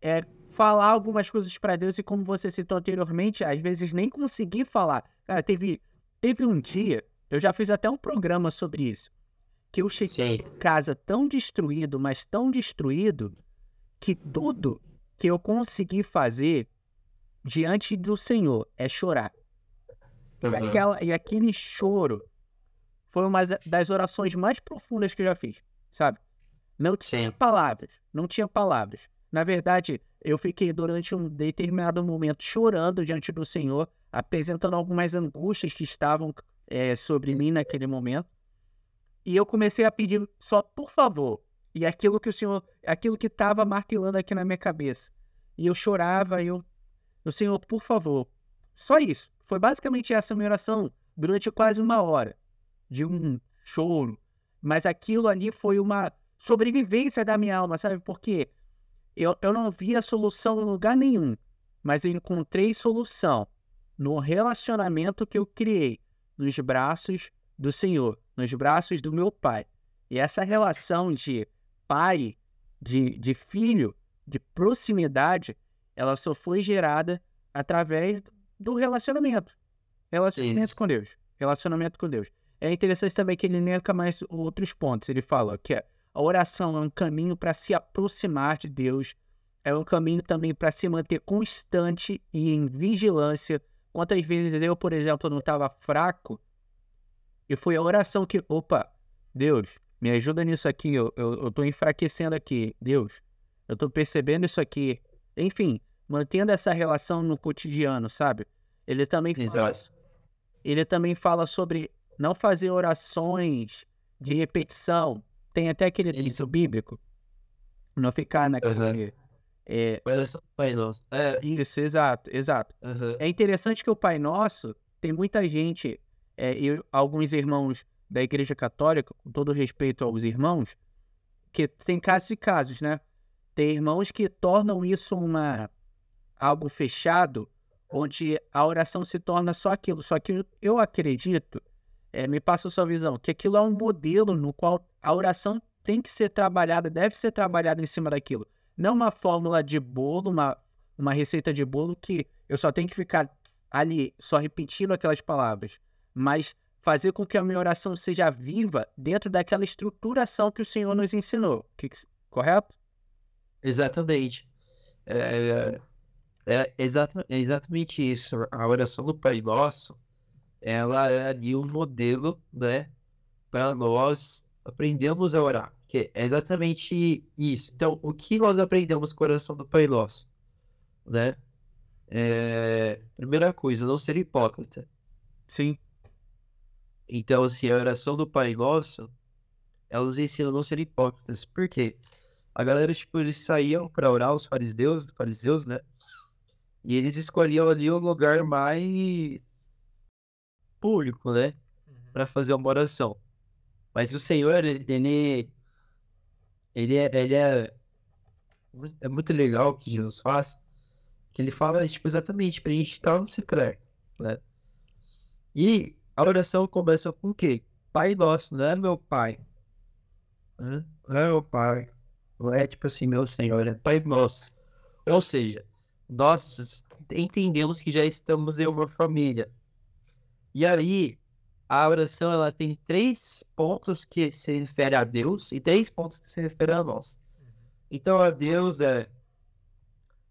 é falar algumas coisas para Deus e como você citou anteriormente, às vezes nem conseguir falar. Cara, teve, teve um dia, eu já fiz até um programa sobre isso, que eu cheguei Sim. em casa tão destruído, mas tão destruído, que tudo que eu consegui fazer diante do Senhor é chorar. E, Uhum. aquela, e aquele choro foi uma das orações mais profundas que eu já fiz, sabe? Não tinha Sim. palavras, não tinha palavras. Na verdade, eu fiquei durante um determinado momento chorando diante do Senhor, apresentando algumas angústias que estavam eh, sobre mim naquele momento. E eu comecei a pedir só, por favor, e aquilo que o Senhor, aquilo que estava martelando aqui na minha cabeça. E eu chorava, e eu, o Senhor, por favor, só isso. Foi basicamente essa minha oração durante quase uma hora de um choro. Mas aquilo ali foi uma sobrevivência da minha alma, sabe? Porque eu, eu não via solução em lugar nenhum, mas eu encontrei solução no relacionamento que eu criei nos braços do Senhor, nos braços do meu pai. E essa relação de pai, de, de filho, de proximidade, ela só foi gerada através do relacionamento. Relacionamento Isso. com Deus. Relacionamento com Deus. É interessante também que ele elenca mais outros pontos. Ele fala que a oração é um caminho para se aproximar de Deus, é um caminho também para se manter constante e em vigilância. Quantas vezes eu, por exemplo, não estava fraco e foi a oração que, opa, Deus, me ajuda nisso aqui, eu, eu, eu tô enfraquecendo aqui, Deus, eu tô percebendo isso aqui. Enfim, mantendo essa relação no cotidiano, sabe? Ele também fala, ele também fala sobre não fazer orações de repetição. Tem até aquele Isso. texto bíblico Não ficar naquele. Aham. É, do Pai Nosso. É. isso, exato, exato. aham. É interessante que o Pai Nosso, tem muita gente, é, eu- alguns irmãos da Igreja Católica, com todo respeito aos irmãos, que tem casos e casos, né? Tem irmãos que tornam isso uma algo fechado, onde a oração se torna só aquilo. Só que eu acredito, é, me passa a sua visão, que aquilo é um modelo no qual a oração tem que ser trabalhada, deve ser trabalhada em cima daquilo. Não uma fórmula de bolo, uma, uma receita de bolo que eu só tenho que ficar ali só repetindo aquelas palavras, mas fazer com que a minha oração seja viva dentro daquela estruturação que o Senhor nos ensinou. Que correto? Exatamente. É, é, é exata- é exatamente isso. A oração do Pai Nosso, ela é ali um modelo, né, para nós aprendermos a orar. Que é exatamente isso. Então, o que nós aprendemos com a oração do Pai Nosso, né? É, primeira coisa, não ser hipócrita. Sim. Então, assim, a oração do Pai Nosso, ela nos ensina a não ser hipócritas. Por quê? A galera, tipo, eles saíam para orar, os fariseus, fariseus, né? E eles escolhiam ali o lugar mais público, né? Para fazer uma oração. Mas o Senhor, ele, ele, é, ele é, é muito legal o que Jesus faz, que ele fala, tipo, exatamente pra gente estar no secreto, né? E a oração começa com o quê? Pai nosso, não é meu pai. Hã? Não é meu pai. É tipo assim, meu Senhor, é Pai nosso. Ou seja, nós entendemos que já estamos em uma família. E aí, a oração ela tem três pontos que se refere a Deus e três pontos que se referem a nós. Então, a Deus é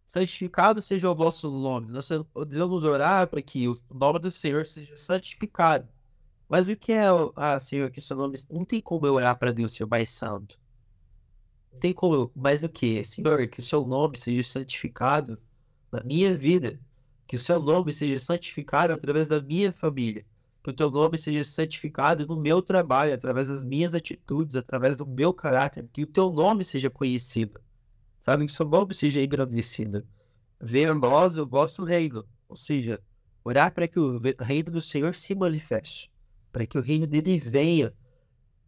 santificado seja o vosso nome. Nós devemos orar para que o nome do Senhor seja santificado. Mas o que é, ah, Senhor, que seu nome. Não tem como eu orar para Deus ser mais santo. Tem como eu. Mas o que? Senhor, que o seu nome seja santificado na minha vida. Que o seu nome seja santificado através da minha família. Que o teu nome seja santificado no meu trabalho, através das minhas atitudes, através do meu caráter. Que o teu nome seja conhecido. Sabe? Que o seu nome seja engrandecido. Venha a nós o vosso reino. Ou seja, orar para que o reino do Senhor se manifeste. Para que o reino dele venha.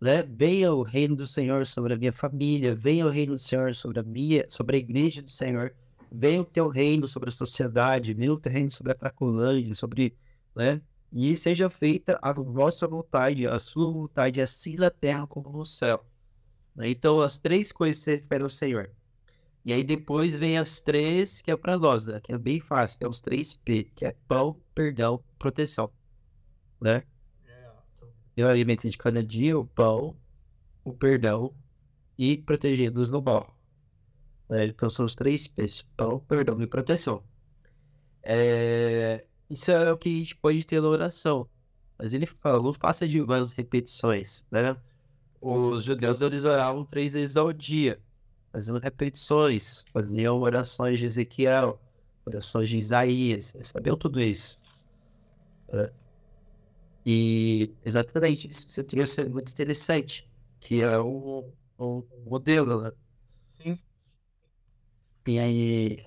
Né? Venha o reino do Senhor sobre a minha família. Venha o reino do Senhor sobre a minha, sobre a igreja do Senhor. Venha o teu reino sobre a sociedade. Venha o teu reino sobre a Cracolândia, sobre. Né? E seja feita a vossa vontade, a sua vontade, assim na terra como no céu. Né? Então, as três coisas se referem ao Senhor. E aí depois vem as três que é para nós, né? Que é bem fácil, que é os três P, que é pão, perdão, proteção, né? E o alimento de cada dia, o pão, o perdão e protegendo-nos no mal. né? Então são os três P's, pão, perdão e proteção. É, Isso é o que a gente pode ter na oração. Mas ele fala, não faça de vãs repetições, né? Os judeus, eles oravam três vezes ao dia faziam repetições, faziam orações de Ezequiel, orações de Isaías, eles sabiam tudo isso. né? E exatamente isso que você trouxe é muito interessante, que é um, um modelo, né? Sim. E aí,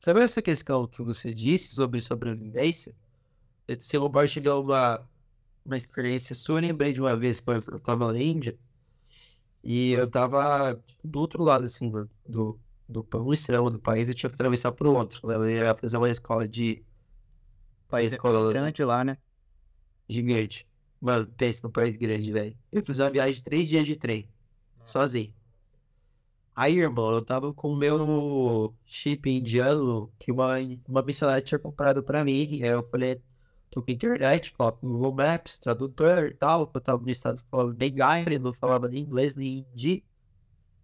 sabe essa questão que você disse sobre sobrevivência? Você compartilhou uma, uma experiência sua, eu lembrei de uma vez quando eu estava na Índia, e eu tava tipo, do outro lado, assim, do, do, do um extremo do país, eu tinha que atravessar pro outro. né? Eu ia fazer uma escola de. País escola grande lá, né? Gigante. Mano, pensa num país grande, velho. Eu fiz uma viagem de três dias de trem, sozinho. Aí, irmão, eu tava com o meu chip indiano que uma, uma missionária tinha comprado pra mim. E aí eu falei, tô com internet, no Google Maps, tradutor e tal. Eu tava no estado falando bem gaire, não falava nem inglês nem hindi.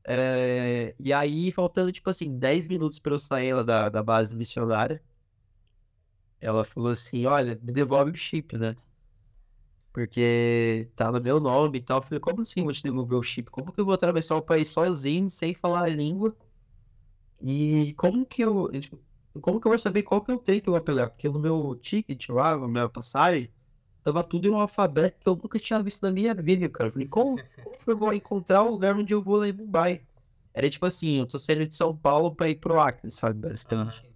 É, e aí, faltando, tipo assim, 10 minutos pra eu sair lá da, da base missionária, ela falou assim: Olha, me devolve o chip, né? Porque tá no meu nome e tal. Eu falei: Como assim eu vou te devolver o chip? Como que eu vou atravessar o país sozinho, sem falar a língua? E como que eu. tipo, Como que eu vou saber qual que eu tenho que eu apelar? Porque no meu ticket lá, na minha passagem, tava tudo em um alfabeto que eu nunca tinha visto na minha vida, cara. Eu falei: Como, como que eu vou encontrar o lugar onde eu vou lá em Mumbai? Era tipo assim, eu tô saindo de São Paulo pra ir pro Acre, sabe? Basicamente.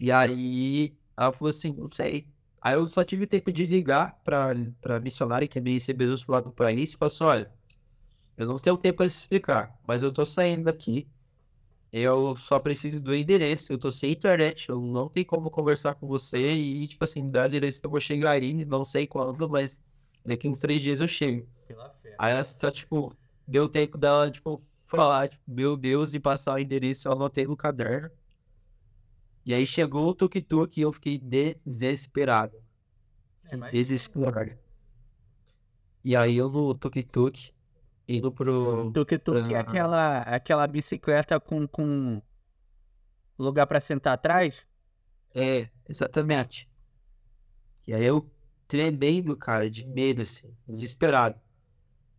E aí, ela falou assim, não sei. Aí eu só tive tempo de ligar pra, pra missionária que é me recebeu do lado do país e falou assim, olha, eu não tenho tempo pra te explicar, mas eu tô saindo daqui. Eu só preciso do endereço, eu tô sem internet, eu não tenho como conversar com você e, tipo assim, dá o endereço que eu vou chegar aí, não sei quando, mas daqui uns três dias eu chego. Aí ela só, tipo, deu tempo dela, tipo, falar, tipo, meu Deus, e passar o endereço, eu anotei no caderno. E aí chegou o tuk-tuk e eu fiquei desesperado. Desesperado. E aí eu no tuk-tuk, indo pro... Tuk-tuk é aquela, aquela bicicleta com, com lugar pra sentar atrás? É, exatamente. E aí eu tremendo, cara, de medo, assim, desesperado.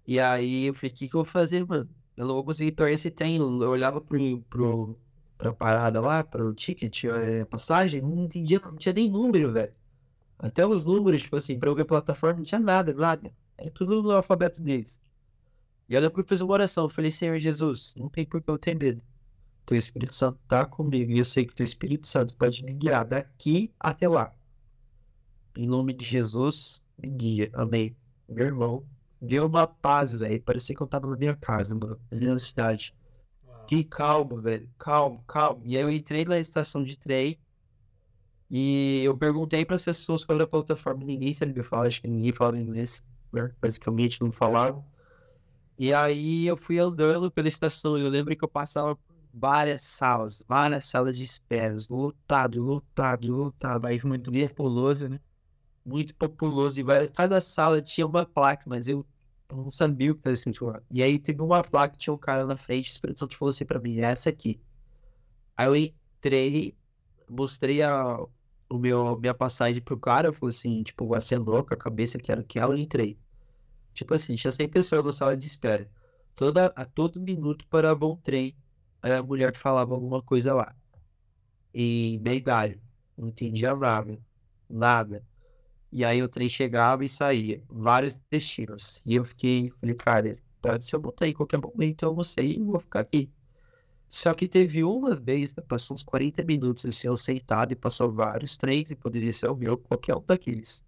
E aí eu falei, o que que eu vou fazer, mano? Eu não vou conseguir pegar esse trem. Eu olhava pro, pro, pra parada lá, pro ticket, é, passagem, não entendia, não tinha nem número, velho. Até os números, tipo assim, pra eu ver plataforma, não tinha nada, nada. É tudo no alfabeto deles. E aí eu fazer uma oração. Eu falei, Senhor Jesus, não tem por que eu ter medo. Teu Espírito Santo tá comigo. E eu sei que teu Espírito Santo pode me guiar daqui até lá. Em nome de Jesus, me guia. Amém. Meu irmão, deu uma paz, velho. Parecia que eu tava na minha casa. Na minha cidade. Que calmo, velho. Calmo, calmo. E aí eu entrei na estação de trem. E eu perguntei para as pessoas qual era a plataforma. Ninguém sabia falar. Acho que ninguém falava inglês. Né? Basicamente não falavam. E aí eu fui andando pela estação. E eu lembro que eu passava por várias salas. Várias salas de espera. Lotado, lotado, lotado. País muito populoso, né? Muito populoso. E cada sala tinha uma placa, mas eu não sabia o que estava escrito lá. E aí teve uma placa, tinha um cara na frente, o Espírito Santo falou assim pra mim, é essa aqui. Aí eu entrei, mostrei a, o meu, minha passagem pro cara, eu falei assim, tipo, acenou com a cabeça que era aquela, eu entrei. Tipo assim, tinha 100 pessoas na sala de espera. Toda, a todo minuto parava um trem, a mulher falava alguma coisa lá. Em bengalho. Não entendia nada. Nada. E aí o trem chegava e saía. Vários destinos. E eu fiquei, falei, cara, ser eu botar em qualquer momento, eu não sei, eu vou ficar aqui. Só que teve uma vez, né, passou uns 40 minutos assim, eu sentado e passou vários trens e poderia ser o meu, qualquer um daqueles.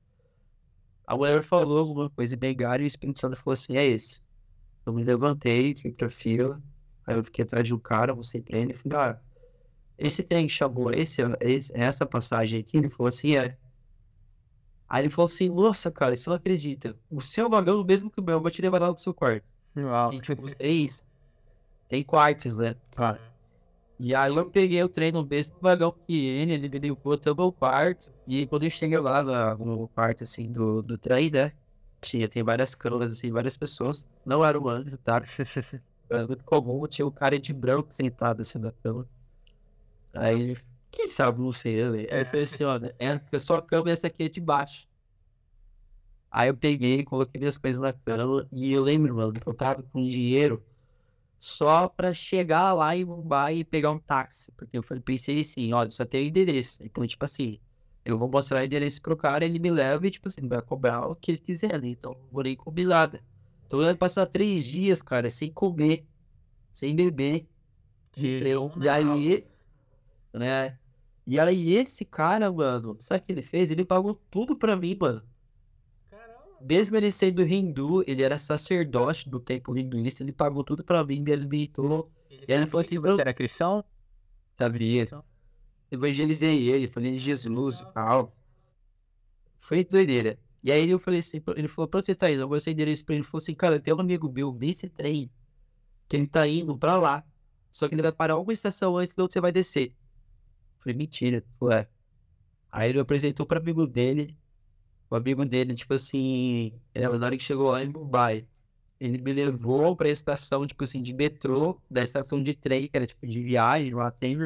A mulher falou alguma coisa em bengalho e o Espírito Santo falou assim, é esse. Eu me levantei, fui pra fila, aí eu fiquei atrás de um cara, pra ele e falei, ah, esse trem chamou esse, esse, essa passagem aqui? Ele falou assim, é. Aí ele falou assim, nossa, cara, você não acredita. O seu vagão é o mesmo que o meu, eu vou te levar lá do seu quarto. Uau. E, tipo, os três tem quartos, né? Ah, E aí eu peguei o trem no mesmo vagão que ele, ele me levou até o meu quarto. E quando eu cheguei lá na- no quarto, assim, do, do trem, né? Tinha, tem várias camas, assim, várias pessoas. Não era um anjo, tá? Era muito comum, tinha um cara de branco sentado, assim, na cama. Aí ele, quem sabe, não sei, né? velho? Aí eu falei assim, olha, é a sua cama essa aqui é de baixo. Aí eu peguei, coloquei minhas coisas na cama e eu lembro, mano, que eu tava com dinheiro só pra chegar lá em Mumbai e pegar um táxi. Porque eu falei, pensei assim, olha, só tem o endereço. Então, tipo assim, eu vou mostrar o endereço pro cara, ele me leva e, tipo assim, vai cobrar o que ele quiser, né? Então, não vou nem comer nada. Então, eu ia passar três dias, cara, sem comer, sem beber. Eu, e aí, né? E aí, esse cara, mano, sabe o que ele fez? Ele pagou tudo pra mim, mano. Mesmo ele sendo hindu, ele era sacerdote do templo hinduísta, ele pagou tudo pra mim, me alimentou. E aí ele falou assim, eu era cristão? sabia. Evangelizei ele, falei de Jesus e tal. Foi doideira. E aí eu falei assim, ele falou, pra onde você tá indo? Eu mostrei o endereço pra ele, ele falou assim, cara, tem um amigo meu nesse trem, que ele tá indo pra lá. Só que ele vai parar uma estação antes de onde você vai descer. Falei, mentira, ué. Aí ele apresentou para amigo dele. O amigo dele, tipo assim, ele, na hora que chegou lá em Mumbai, ele me levou pra estação, tipo assim, de metrô, da estação de trem, que era tipo de viagem, lá tem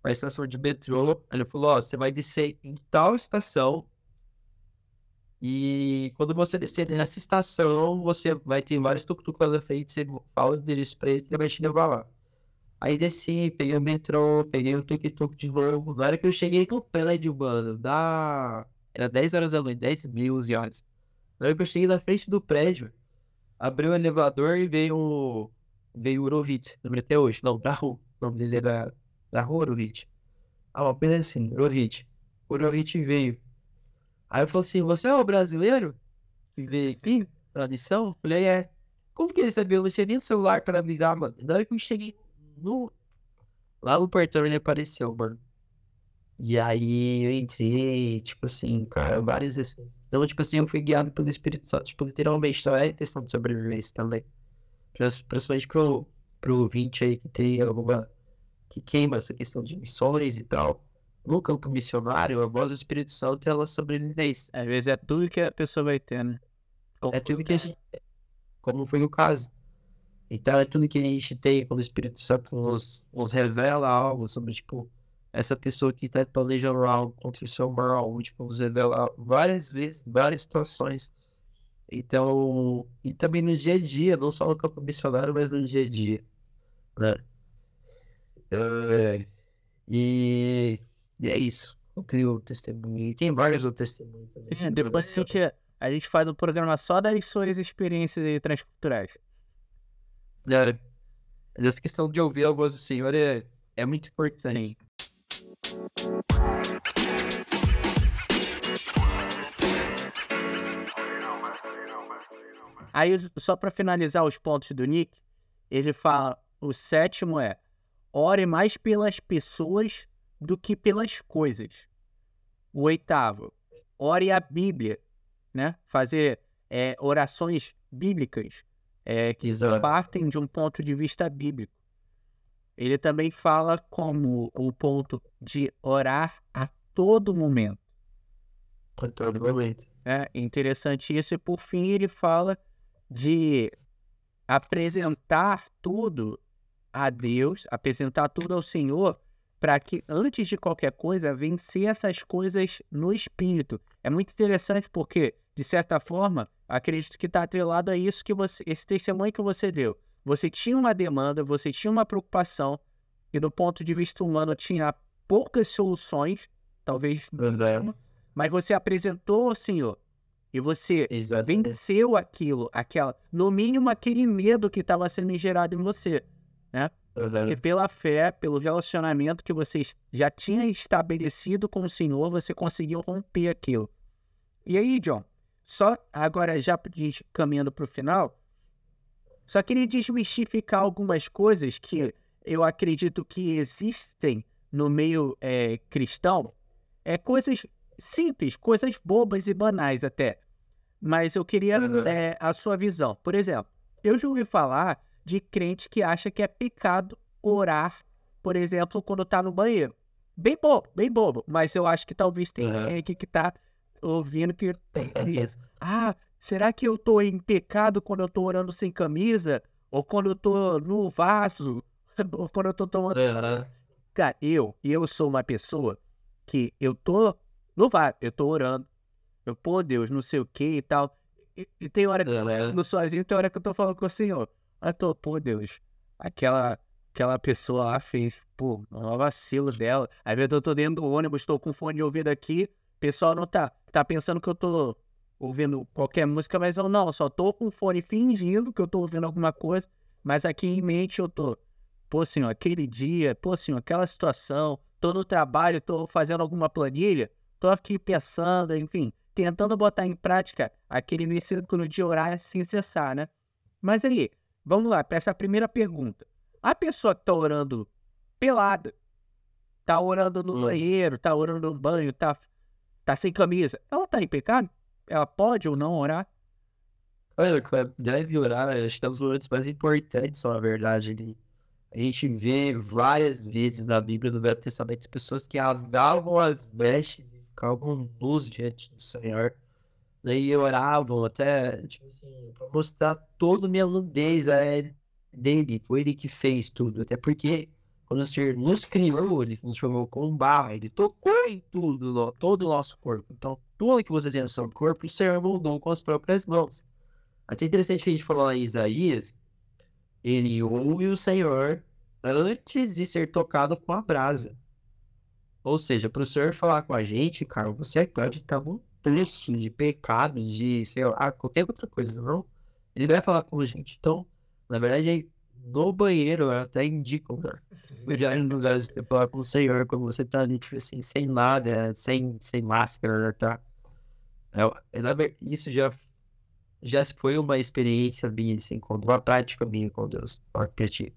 pra estação de metrô. Ele falou, ó, você vai descer em tal estação. E quando você descer nessa estação, você vai ter vários tuk-tuk pela frente, você fala o endereço pra ele, ele vai te levar lá. Aí desci, peguei o metrô, peguei o tuk-tuk de novo. Na hora que eu cheguei no prédio, mano, da... Era 10 horas da noite, 10 mil, 11 horas. Na hora que eu cheguei na frente do prédio, abri o elevador e veio o, veio o Rohit, lembra até hoje. Não, da rua. O nome dele era da rua Rohit. Ah, uma coisa assim, Rohit. O veio. Aí eu falei assim, você é o brasileiro? Que veio aqui? Eu falei, é. Como que ele sabia? Eu não tinha nem celular para avisar, mano. Na hora que eu cheguei no... Lá no portão ele apareceu, mano. E aí eu entrei, tipo assim, cara, várias vezes. Então, tipo assim, eu fui guiado pelo Espírito Santo, tipo, literalmente, então é questão de sobrevivência também. Principalmente pro, pro ouvinte aí que tem alguma. que queima essa questão de missões e tal. No campo missionário, a voz do Espírito Santo ela sobrevivência. Às vezes é tudo que a pessoa vai ter, né? É tudo que a gente. Como foi o caso. Então é tudo que a gente tem quando o Espírito Santo nos, nos revela algo sobre, tipo, essa pessoa que está planejando algo contra o seu mal, tipo, nos revela várias vezes, várias situações. Então, e também no dia a dia, não só no campo missionário, mas no dia a dia, né? É, e, e é isso. Eu tenho testemunho. E tem vários outros testemunhos também. É, depois a gente, a gente faz um programa só das suas experiências transculturais. É, essa questão de ouvir a voz do Senhor é, é muito importante. Aí, só para finalizar os pontos do Nick, ele fala: o sétimo é ore mais pelas pessoas do que pelas coisas. O oitavo, ore a Bíblia, né? Fazer é, orações bíblicas é, que Exato. partem de um ponto de vista bíblico. Ele também fala como o ponto de orar a todo momento. A todo momento. É interessante isso. E por fim, ele fala de apresentar tudo a Deus, apresentar tudo ao Senhor, para que antes de qualquer coisa vencer essas coisas no espírito. É muito interessante porque, de certa forma, acredito que está atrelado a isso que você, esse testemunho que você deu. Você tinha uma demanda, você tinha uma preocupação, e do ponto de vista humano tinha poucas soluções, talvez Verdade. mas você apresentou ao Senhor e você Exatamente. venceu aquilo, aquela, no mínimo aquele medo que estava sendo gerado em você, né? Porque pela fé, pelo relacionamento que você já tinha estabelecido com o Senhor, você conseguiu romper aquilo. E aí, John, só agora já caminhando para o final, só queria desmistificar algumas coisas que eu acredito que existem no meio é, cristão. É coisas simples, coisas bobas e banais até. Mas eu queria Uhum. é, a sua visão. Por exemplo, eu já ouvi falar de crente que acha que é pecado orar, por exemplo, quando tá no banheiro. Bem bobo, bem bobo. Mas eu acho que talvez tenha Uhum. gente que tá ouvindo que tem isso. Ah, será que eu tô em pecado quando eu tô orando sem camisa? Ou quando eu tô no vaso? Ou quando eu tô tomando Uhum. Cara, eu, eu sou uma pessoa que eu tô no vaso, eu tô orando. Eu, pô, Deus, não sei o que e tal. E, e tem hora que eu tô Uhum. falando sozinho, tem hora que eu tô falando com o Senhor. Aí eu tô, pô, Deus, aquela, aquela pessoa lá fez, pô, um vacilo dela. Vezes eu tô dentro do ônibus, tô com fone de ouvido aqui, pessoal não tá, tá pensando que eu tô ouvindo qualquer música, mas eu não, só tô com fone fingindo que eu tô ouvindo alguma coisa, mas aqui em mente eu tô, pô, senhor, aquele dia, pô, senhor, aquela situação, tô no trabalho, tô fazendo alguma planilha, tô aqui pensando, enfim, tentando botar em prática aquele meu círculo de orar sem cessar, né? Mas aí, vamos lá, para essa primeira pergunta. A pessoa que tá orando pelada, tá orando no Hum. banheiro, tá orando no banho, tá, tá sem camisa, ela tá em pecado? Ela pode ou não orar? Olha, deve orar, acho que é um dos momentos mais importantes, na verdade. ali. A gente vê várias vezes na Bíblia, no Velho Testamento, pessoas que rasgavam as vestes e ficavam nus diante do Senhor. Daí oravam até, tipo assim, pra mostrar toda a minha nudez dele. Foi ele que fez tudo. Até porque, quando o Senhor nos criou, ele nos formou com barra, ele tocou em tudo, todo o nosso corpo. Então, tudo que você tem no seu corpo, o Senhor moldou com as próprias mãos. Até interessante que a gente falou lá em Isaías, ele ouve o Senhor antes de ser tocado com a brasa. Ou seja, para o Senhor falar com a gente, cara, você pode estar num preço de pecado, de, sei lá, qualquer outra coisa, não? Ele vai falar com a gente. Então, na verdade, no banheiro, eu até indico, cara. Melhor no lugar de falar com o Senhor, quando você tá ali, tipo assim, sem nada, sem, sem máscara, tá? É, é isso já, já foi uma experiência minha, assim, uma prática minha com Deus, pra ti.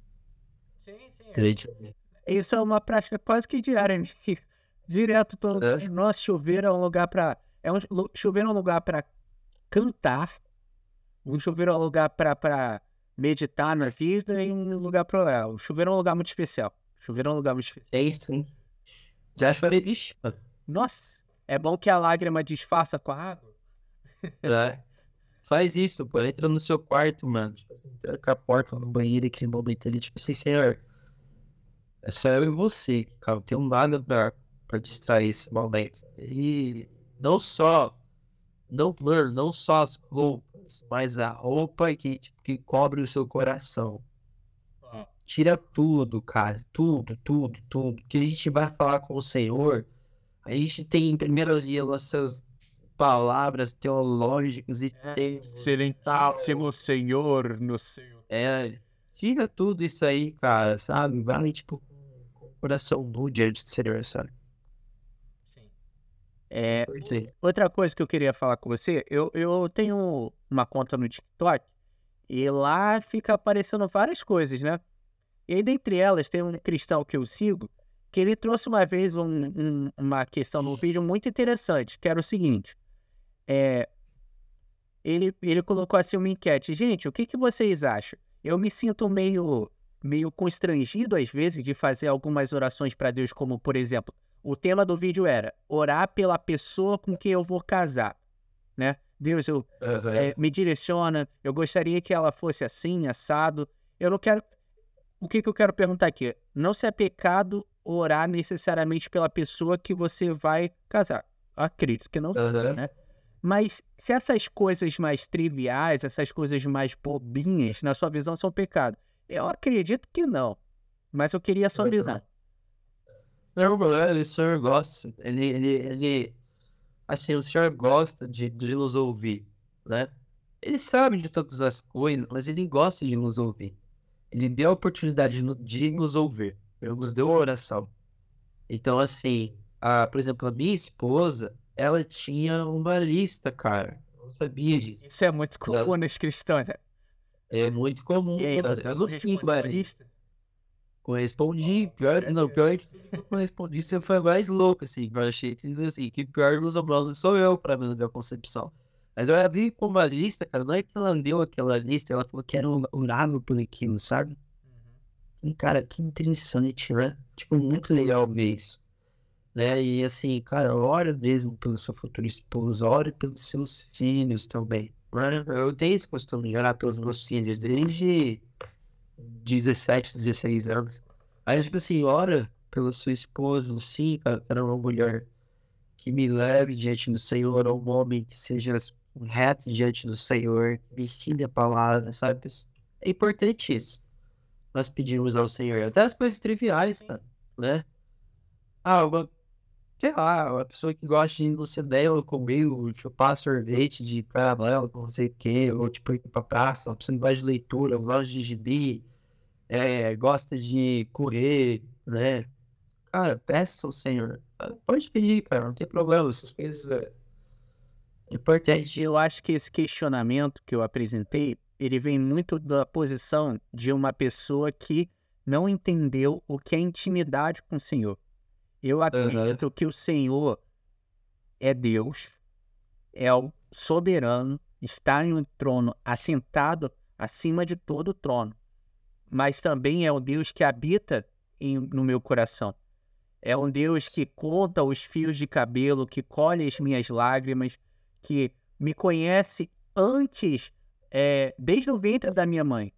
Sim, sim. Isso é uma prática quase que diária, direto todo. É. Nosso chuveiro é um lugar pra. É um chuveiro é um lugar pra cantar. Um chuveiro é um lugar pra, pra meditar na vida e um lugar para orar. O chuveiro é um lugar muito especial. O chuveiro é um lugar muito especial. É isso, hein? Já chorei, bicho. Nossa, é bom que a lágrima disfarça com a água. É. Faz isso, pô. Entra no seu quarto, mano. Tipo assim, tranca a porta no banheiro e aquele momento ali, tipo assim, senhor. É só eu e você, cara. Não tenho nada pra, pra distrair esse momento. E não só. Não, mano, não só as roupas mas a roupa que, que cobre o seu coração. Tira tudo, cara. Tudo, tudo, tudo. Que a gente vai falar com o Senhor. A gente tem em primeiro dia nossas palavras teológicas e é, tem. Excelentíssimo Senhor no Senhor. É. Tira tudo isso aí, cara, sabe? Vai, tipo, o coração nu diante do Senhor, sabe? É, outra coisa que eu queria falar com você, eu, eu tenho uma conta no TikTok e lá fica aparecendo várias coisas, né? E aí, dentre elas, tem um cristão que eu sigo que ele trouxe uma vez um, um, uma questão no vídeo muito interessante, que era o seguinte. É, ele, ele colocou assim uma enquete. Gente, o que, que vocês acham? Eu me sinto meio, meio constrangido, às vezes, de fazer algumas orações para Deus, como, por exemplo, o tema do vídeo era orar pela pessoa com quem eu vou casar, né? Deus, eu, uhum. é, me direciona, eu gostaria que ela fosse assim, assado. Eu não quero. O que, que eu quero perguntar aqui? Não se é pecado orar necessariamente pela pessoa que você vai casar. Acredito que não, uhum. né? Mas se essas coisas mais triviais, essas coisas mais bobinhas, na sua visão, são pecado, eu acredito que não. Mas eu queria só avisar. Não, o senhor gosta. Ele, ele, ele. Assim, o senhor gosta de, de nos ouvir, né? Ele sabe de todas as coisas, mas ele gosta de nos ouvir. Ele deu a oportunidade de nos ouvir. Ele nos deu a oração. Então, assim, a, por exemplo, a minha esposa, ela tinha uma lista, cara. Eu não sabia disso. Isso é muito comum ela... nas cristãs, né? É muito comum. E aí, eu não fico, lista. Correspondi, pior, não, pior que eu correspondi, você foi mais louco, assim, eu achei assim, que pior dos humanos sou eu, pra mim, na minha concepção. Mas eu abri com uma lista, cara, não é que ela deu aquela lista, ela falou que era orável por aquilo, sabe? Uhum. E, cara, que interessante, né? Tipo, muito legal ver isso. Né? E assim, cara, ora mesmo pelo seu futuro esposo, ore pelos seus filhos também. Né? Eu tenho esse costume de orar pelos meus filhos desde 17, 16 anos. Aí, tipo assim, ora pela sua esposa, sim, era uma mulher que me leve diante do Senhor, ou um homem que seja reto diante do Senhor, que me ensine a palavra, sabe? É importante isso. Nós pedimos ao Senhor, até as coisas triviais, né? Ah, uma, sei lá, uma pessoa que gosta de ir no cinema comigo, chupar sorvete de caramelo, não sei o quê, ou tipo ir pra praça, uma pessoa que gosta de leitura, gosta de gibi, é, gosta de correr, né? Cara, peça ao Senhor. Pode pedir, cara, não tem problema. Essas coisas é importante. Eu acho que esse questionamento que eu apresentei, ele vem muito da posição de uma pessoa que não entendeu o que é intimidade com o Senhor. Eu acredito uhum. que o Senhor é Deus, é o soberano, está em um trono assentado acima de todo o trono mas também é um Deus que habita em, no meu coração. É um Deus que conta os fios de cabelo, que colhe as minhas lágrimas, que me conhece antes, é, desde o ventre da minha mãe.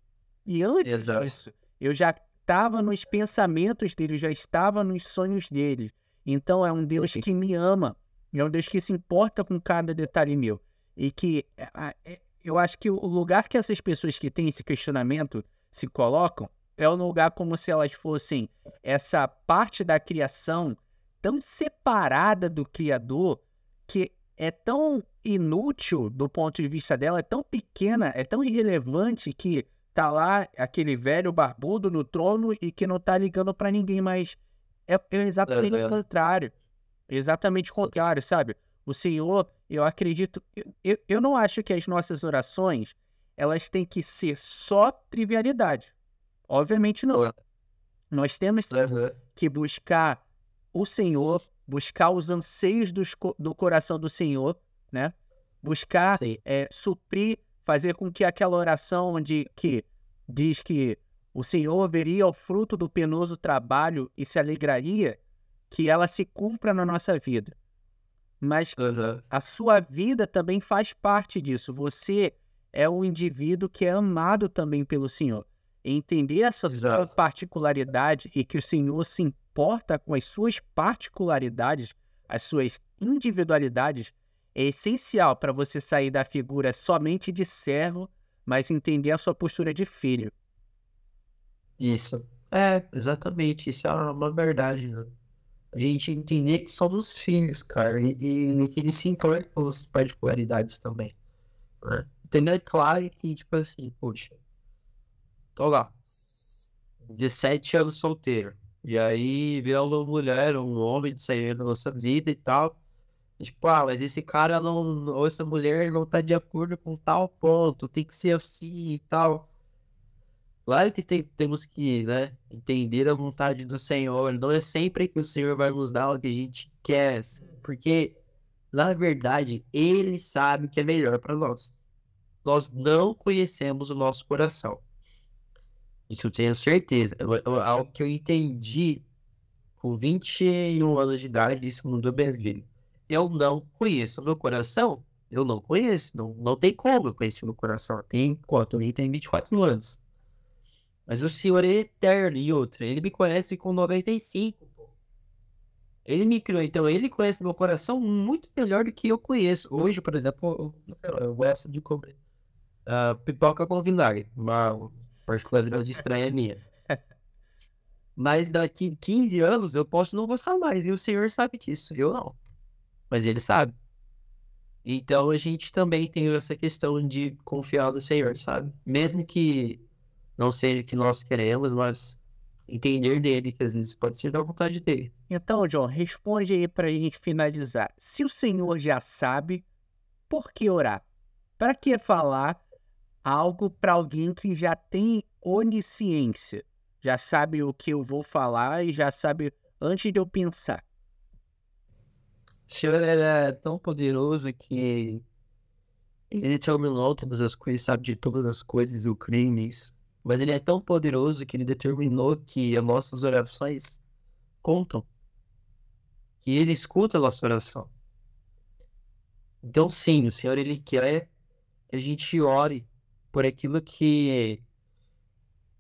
E antes Exato. disso, eu já estava nos pensamentos dele, já estava nos sonhos dele. Então é um Deus Sim. que me ama, é um Deus que se importa com cada detalhe meu. E que é, é, eu acho que o lugar que essas pessoas que têm esse questionamento se colocam é um lugar como se elas fossem essa parte da criação tão separada do Criador que é tão inútil do ponto de vista dela, é tão pequena, é tão irrelevante que tá lá aquele velho barbudo no trono e que não tá ligando pra ninguém, mas é, é exatamente É, é. o contrário. Exatamente o contrário, sabe? O Senhor, eu acredito, eu- eu, não acho que as nossas orações, elas têm que ser só trivialidade. Obviamente não. Nós temos que buscar o Senhor, buscar os anseios co- do coração do Senhor, né? Buscar é, suprir, fazer com que aquela oração onde que diz que o Senhor veria o fruto do penoso trabalho e se alegraria, que ela se cumpra na nossa vida. Mas Aham. a sua vida também faz parte disso. Você é um indivíduo que é amado também pelo Senhor. Entender essa sua Exato. particularidade e que o Senhor se importa com as suas particularidades, as suas individualidades, é essencial para você sair da figura somente de servo, mas entender a sua postura de filho. Isso. É, exatamente. Isso é uma verdade, né? A gente entender que somos filhos, cara, e, que ele se importa com as particularidades também. Né? Entender claro que, tipo assim, poxa, tô lá, 17 anos solteiro, e aí vê uma mulher, um homem saindo da nossa vida e tal. Tipo, ah, mas esse cara não, ou essa mulher não tá de acordo com tal ponto, tem que ser assim e tal. Claro que tem- temos que, né, entender a vontade do Senhor. Não é sempre que o Senhor vai nos dar o que a gente quer, porque na verdade Ele sabe o que é melhor para nós. Nós não conhecemos o nosso coração. Isso eu tenho certeza. Algo que eu entendi com 21 anos de idade, isso mudou minha vida. Eu não conheço meu coração. Eu não conheço. Não, não tem como eu conhecer meu coração. Tem quanto? Eu tenho 24 anos. Mas o Senhor é eterno e outra. Ele me conhece com 95, pô. Ele me criou, então ele conhece meu coração muito melhor do que eu conheço. Hoje, por exemplo, eu, sei lá, eu gosto de comer ah, pipoca com vinagre. Uma particularidade estranha minha. Mas daqui 15 anos eu posso não gostar mais. E o Senhor sabe disso. Eu não. Mas ele sabe. Então a gente também tem essa questão de confiar no Senhor, sabe? Mesmo que não seja o que nós queremos, mas entender dele, que às vezes pode ser da vontade dele. Então, John, responde aí para a gente finalizar. Se o Senhor já sabe, por que orar? Para que falar algo para alguém que já tem onisciência? Já sabe o que eu vou falar e já sabe antes de eu pensar. O Senhor é tão poderoso que ele determinou todas as coisas, sabe de todas as coisas, creio nisso. Mas ele é tão poderoso que ele determinou que as nossas orações contam. Que ele escuta a nossa oração. Então, sim, o Senhor ele quer que a gente ore por aquilo que,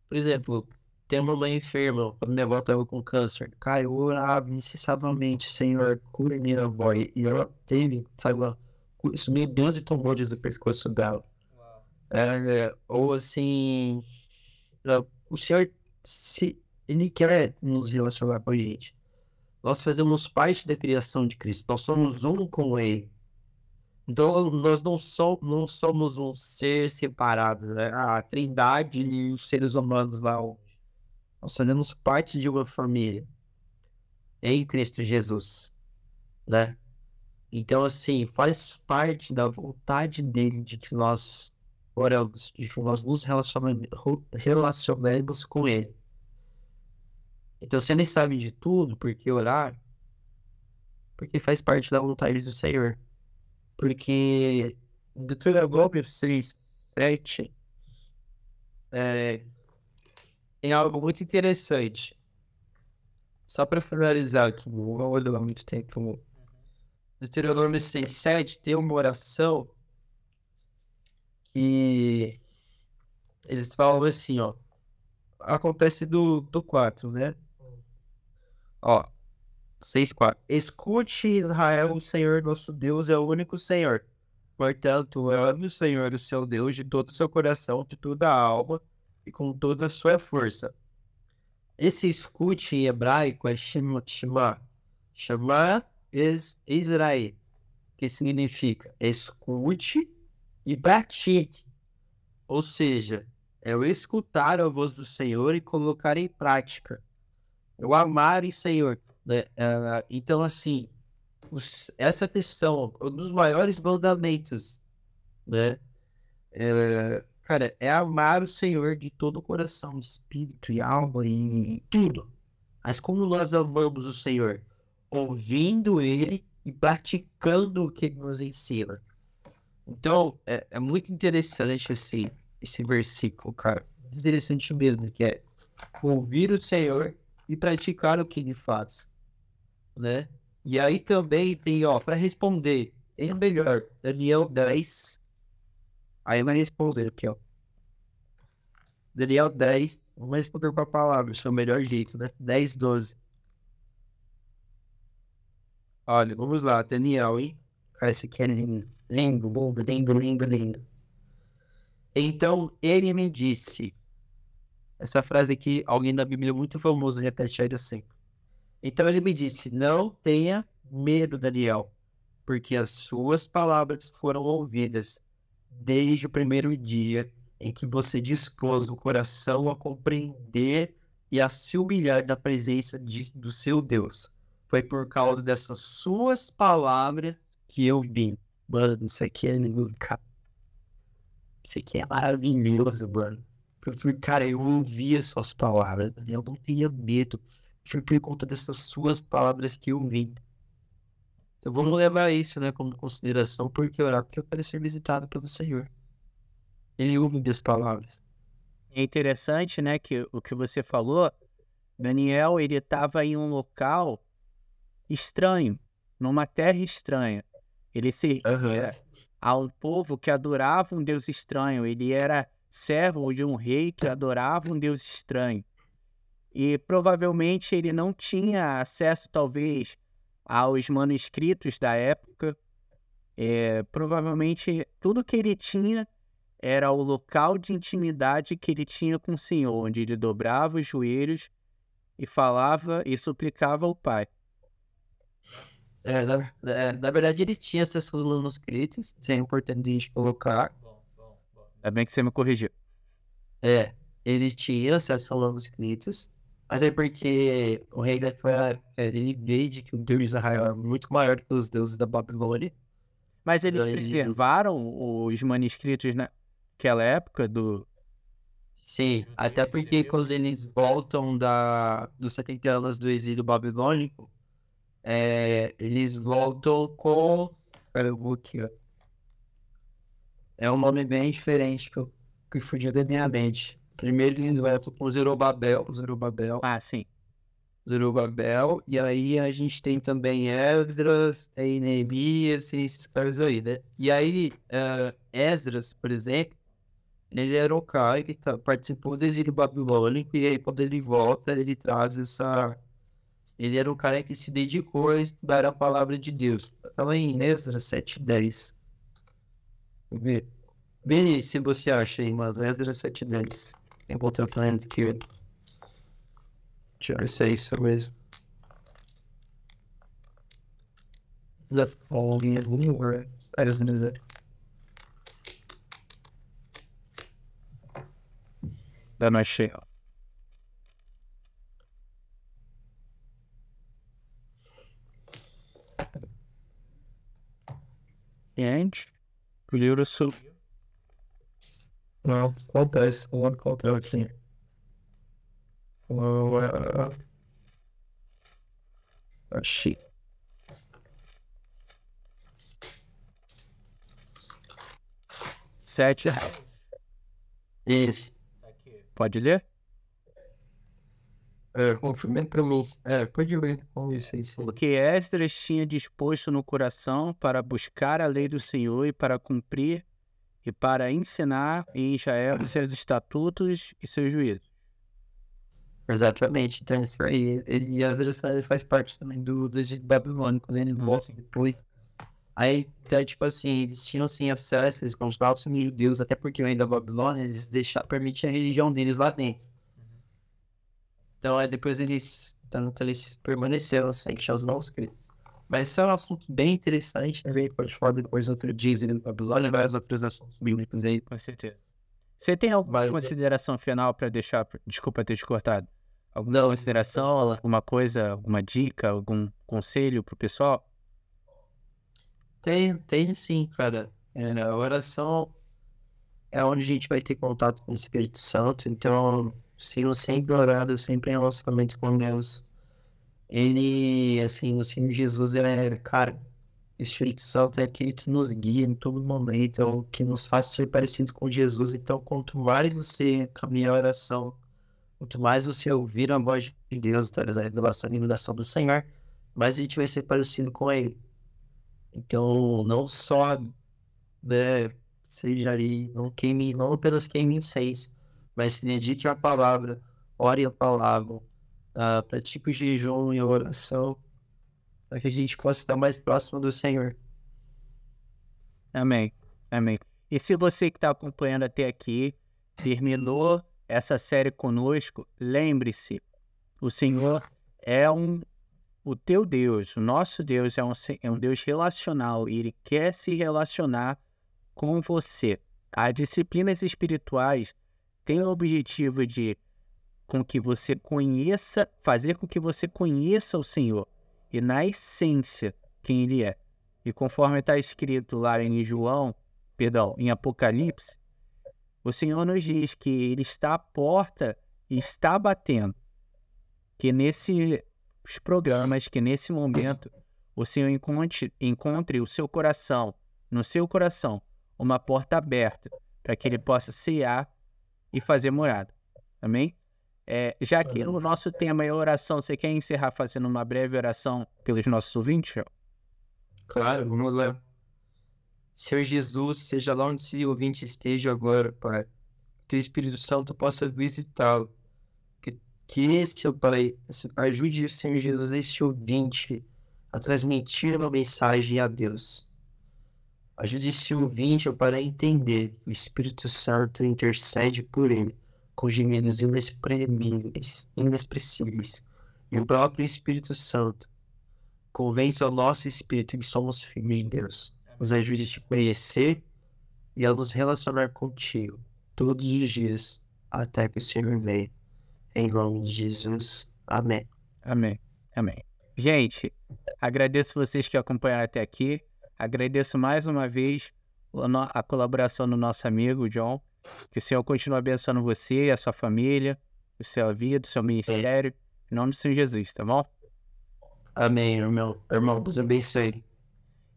por exemplo, tem uma mãe enferma, quando minha avó estava com câncer. Cara, eu orava incessantemente, Senhor, cura minha avó. E ela teve, sabe, uma, sumiu 12 tumores do pescoço dela. É, ou assim, é, o Senhor, se Ele quer nos relacionar com a gente. Nós fazemos parte da criação de Cristo, nós somos um com Ele. Então, nós não, so, não somos um ser separado, né? A trindade e os seres humanos lá, nós fazemos parte de uma família em Cristo Jesus, né? Então, assim, faz parte da vontade dele de que nós oramos, de que nós nos relacionemos com ele. Então, se ele sabe de tudo, por que orar? Porque faz parte da vontade do Senhor. Porque Deuteronômio 6, 7 é, tem algo muito interessante. Só para finalizar aqui, não vou olhar muito tempo. Deuteronômio 6, 7 tem uma oração que eles falam assim, ó. Acontece do, do 4, né? Ó, 6, 4. Escute, Israel, o Senhor nosso Deus é o único Senhor. Portanto, ame o Senhor, o seu Deus, de todo o seu coração, de toda a alma e com toda a sua força. Esse escute em hebraico é Shema. Shema, Shema is Israel, que significa escute e pratique. Ou seja, é o escutar a voz do Senhor e colocar em prática. É o amar em Senhor. Né? Uh, então, assim, essa questão, um dos maiores mandamentos, né? É, cara, é amar o Senhor de todo o coração, espírito e alma e tudo. Mas como nós amamos o Senhor? Ouvindo Ele e praticando o que Ele nos ensina. Então, é, é muito interessante esse, esse versículo, cara. Interessante mesmo, que é ouvir o Senhor e praticar o que Ele faz, né? E aí também tem, ó, para responder, é melhor, Daniel 10. Aí vai responder aqui, ó. Daniel 10, vamos responder com a palavra, esse é melhor jeito, né? 10, 12. Olha, vamos lá, Daniel, hein? Cara, esse aqui é lindo, lindo, lindo, lindo, lindo. Então ele me disse. Essa frase aqui, alguém da Bíblia muito famoso repete ainda assim. Então ele me disse: Não tenha medo, Daniel, porque as suas palavras foram ouvidas desde o primeiro dia em que você dispôs o coração a compreender e a se humilhar na presença de, do seu Deus. Foi por causa dessas suas palavras que eu vim. Mano, isso aqui é. Isso aqui é maravilhoso, mano. Cara, eu ouvi as suas palavras, eu não tinha medo foi por conta dessas suas palavras que eu vim. Então vamos levar isso, né, como consideração, porque orar, porque eu quero ser visitado pelo Senhor. Ele ouve minhas palavras. É interessante, né, que o que você falou, Daniel, ele estava em um local estranho, numa terra estranha. Ele servia uhum. a um povo que adorava um Deus estranho. Ele era servo de um rei que adorava um Deus estranho e provavelmente ele não tinha acesso, talvez, aos manuscritos da época. É, provavelmente tudo que ele tinha era o local de intimidade que ele tinha com o Senhor, onde ele dobrava os joelhos e falava e suplicava ao Pai. É, na, é, na verdade, ele tinha acesso aos manuscritos, isso é importante a gente colocar. É bem que você me corrigiu. É, ele tinha acesso aos manuscritos, mas é porque o rei daquela época, ele veio de que o Deus de Israel é muito maior que os deuses da Babilônia. Mas eles então, preservaram os manuscritos naquela época do... Sim, até porque quando eles voltam da, dos 70 anos do exílio babilônico, é, eles voltam com... Pera, eu vou aqui, ó. É um nome bem diferente que, eu, que fugiu da minha mente. Primeiro eles voltam com o Zerubabel. Zerubabel. Ah, sim. Zerubabel. E aí a gente tem também Esdras, tem Neemias e esses caras aí, né? E aí, uh, Esdras, por exemplo, ele era o cara que tá, participou do exílio babilônico. E aí, quando ele volta, ele traz essa. Ele era o cara que se dedicou a estudar a palavra de Deus. Estava em Esdras 7,10. Vê. Vê se você acha aí, mano. Esdras 7,10. Ableton falando que. Deixa eu sei isso mesmo. The following anywhere. I just knew that. Não achei. And, Colheiro subiu. Não, acontece. O ano contra aqui. Uh, achei. Sete reais. Isso. Pode ler? É, confirmando para mim. É, pode ler. Vamos ver se é isso. O que Esdras tinha disposto no coração para buscar a lei do Senhor e para cumprir e para ensinar em Israel seus estatutos e seus juízos. Exatamente, então isso aí. E ele faz parte também do, do Egito Babilônico, quando ele volta depois. Aí, então, tipo assim, eles tinham sim acesso, eles continuavam sendo judeus, até porque rei da Babilônia, eles deixaram, permitiam a religião deles lá dentro. Então, aí depois eles, então, eles permaneceram sem assim, os novos crentes. Mas isso é um assunto bem interessante, a gente pode falar depois outro dia, ele Babilônia, vários outros assuntos bíblicos aí. Com certeza. Você tem alguma Mas- consideração final para deixar? Desculpa ter te cortado. Alguma consideração, alguma coisa, alguma dica, algum conselho pro pessoal? Tem, tem sim, cara. É, a oração é onde a gente vai ter contato com o Espírito Santo, então, sigo sempre orado, sempre em relacionamento com Deus. Ele, assim, o Senhor Jesus, ele é, cara, o Espírito Santo é aquele que nos guia em todo momento, é o que nos faz ser parecido com Jesus. Então, quanto mais você caminhar a oração, quanto mais você ouvir a voz de Deus, através da revelação e iluminação do Senhor, mais a gente vai ser parecido com Ele. Então, não só, né, seja ali, não queime, não apenas queime incenso, mas se dedique à palavra, ore a palavra, ah, pratique o jejum e oração, para que a gente possa estar mais próximo do Senhor. Amém. Amém. E se você que está acompanhando até aqui terminou essa série conosco, lembre-se, o Senhor é um o teu Deus, o nosso Deus é um, é um Deus relacional e ele quer se relacionar com você. As disciplinas espirituais têm o objetivo de com que você conheça, fazer com que você conheça o Senhor e na essência quem ele é. E conforme está escrito lá em João, perdão, em Apocalipse, o Senhor nos diz que ele está à porta e está batendo. Que nesses programas, que nesse momento, o Senhor encontre, encontre o seu coração, no seu coração, uma porta aberta para que ele possa cear e fazer morada. Amém? É, já que o nosso tema é oração, você quer encerrar fazendo uma breve oração pelos nossos ouvintes? Claro, vamos lá. Senhor Jesus, seja lá onde esse ouvinte esteja agora, Pai, que o Espírito Santo possa visitá-lo. Que, que esse, Pai, ajude o Senhor Jesus, esse ouvinte, a transmitir uma mensagem a Deus. Ajude esse ouvinte, Pai, a entender que o Espírito Santo intercede por ele, com gemidos inexprimíveis, inexpressíveis. E o próprio Espírito Santo convence ao nosso espírito que somos filhos de Deus. Nos ajude a te conhecer e a nos relacionar contigo todos os dias até que o Senhor venha. Em nome de Jesus. Amém. Amém. Amém. Gente, agradeço vocês que acompanharam até aqui. Agradeço mais uma vez o a colaboração do nosso amigo John. Que o Senhor continue abençoando você e a sua família, o seu vida, o seu ministério. Em nome do Senhor Jesus, tá bom? Amém, irmão. Irmão, Deus abençoe.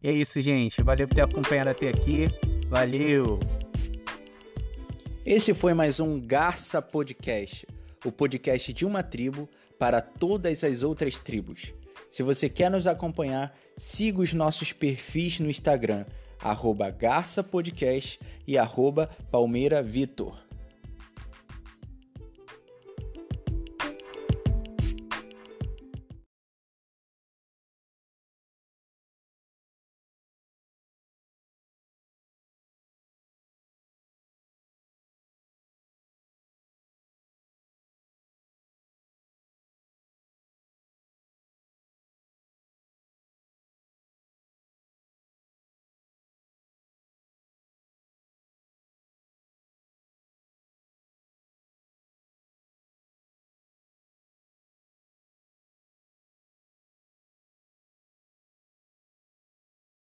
E é isso, gente. Valeu por ter acompanhado até aqui. Valeu! Esse foi mais um Garça Podcast, o podcast de uma tribo para todas as outras tribos. Se você quer nos acompanhar, siga os nossos perfis no Instagram, arroba Garça Podcast e arroba Palmeira Vitor.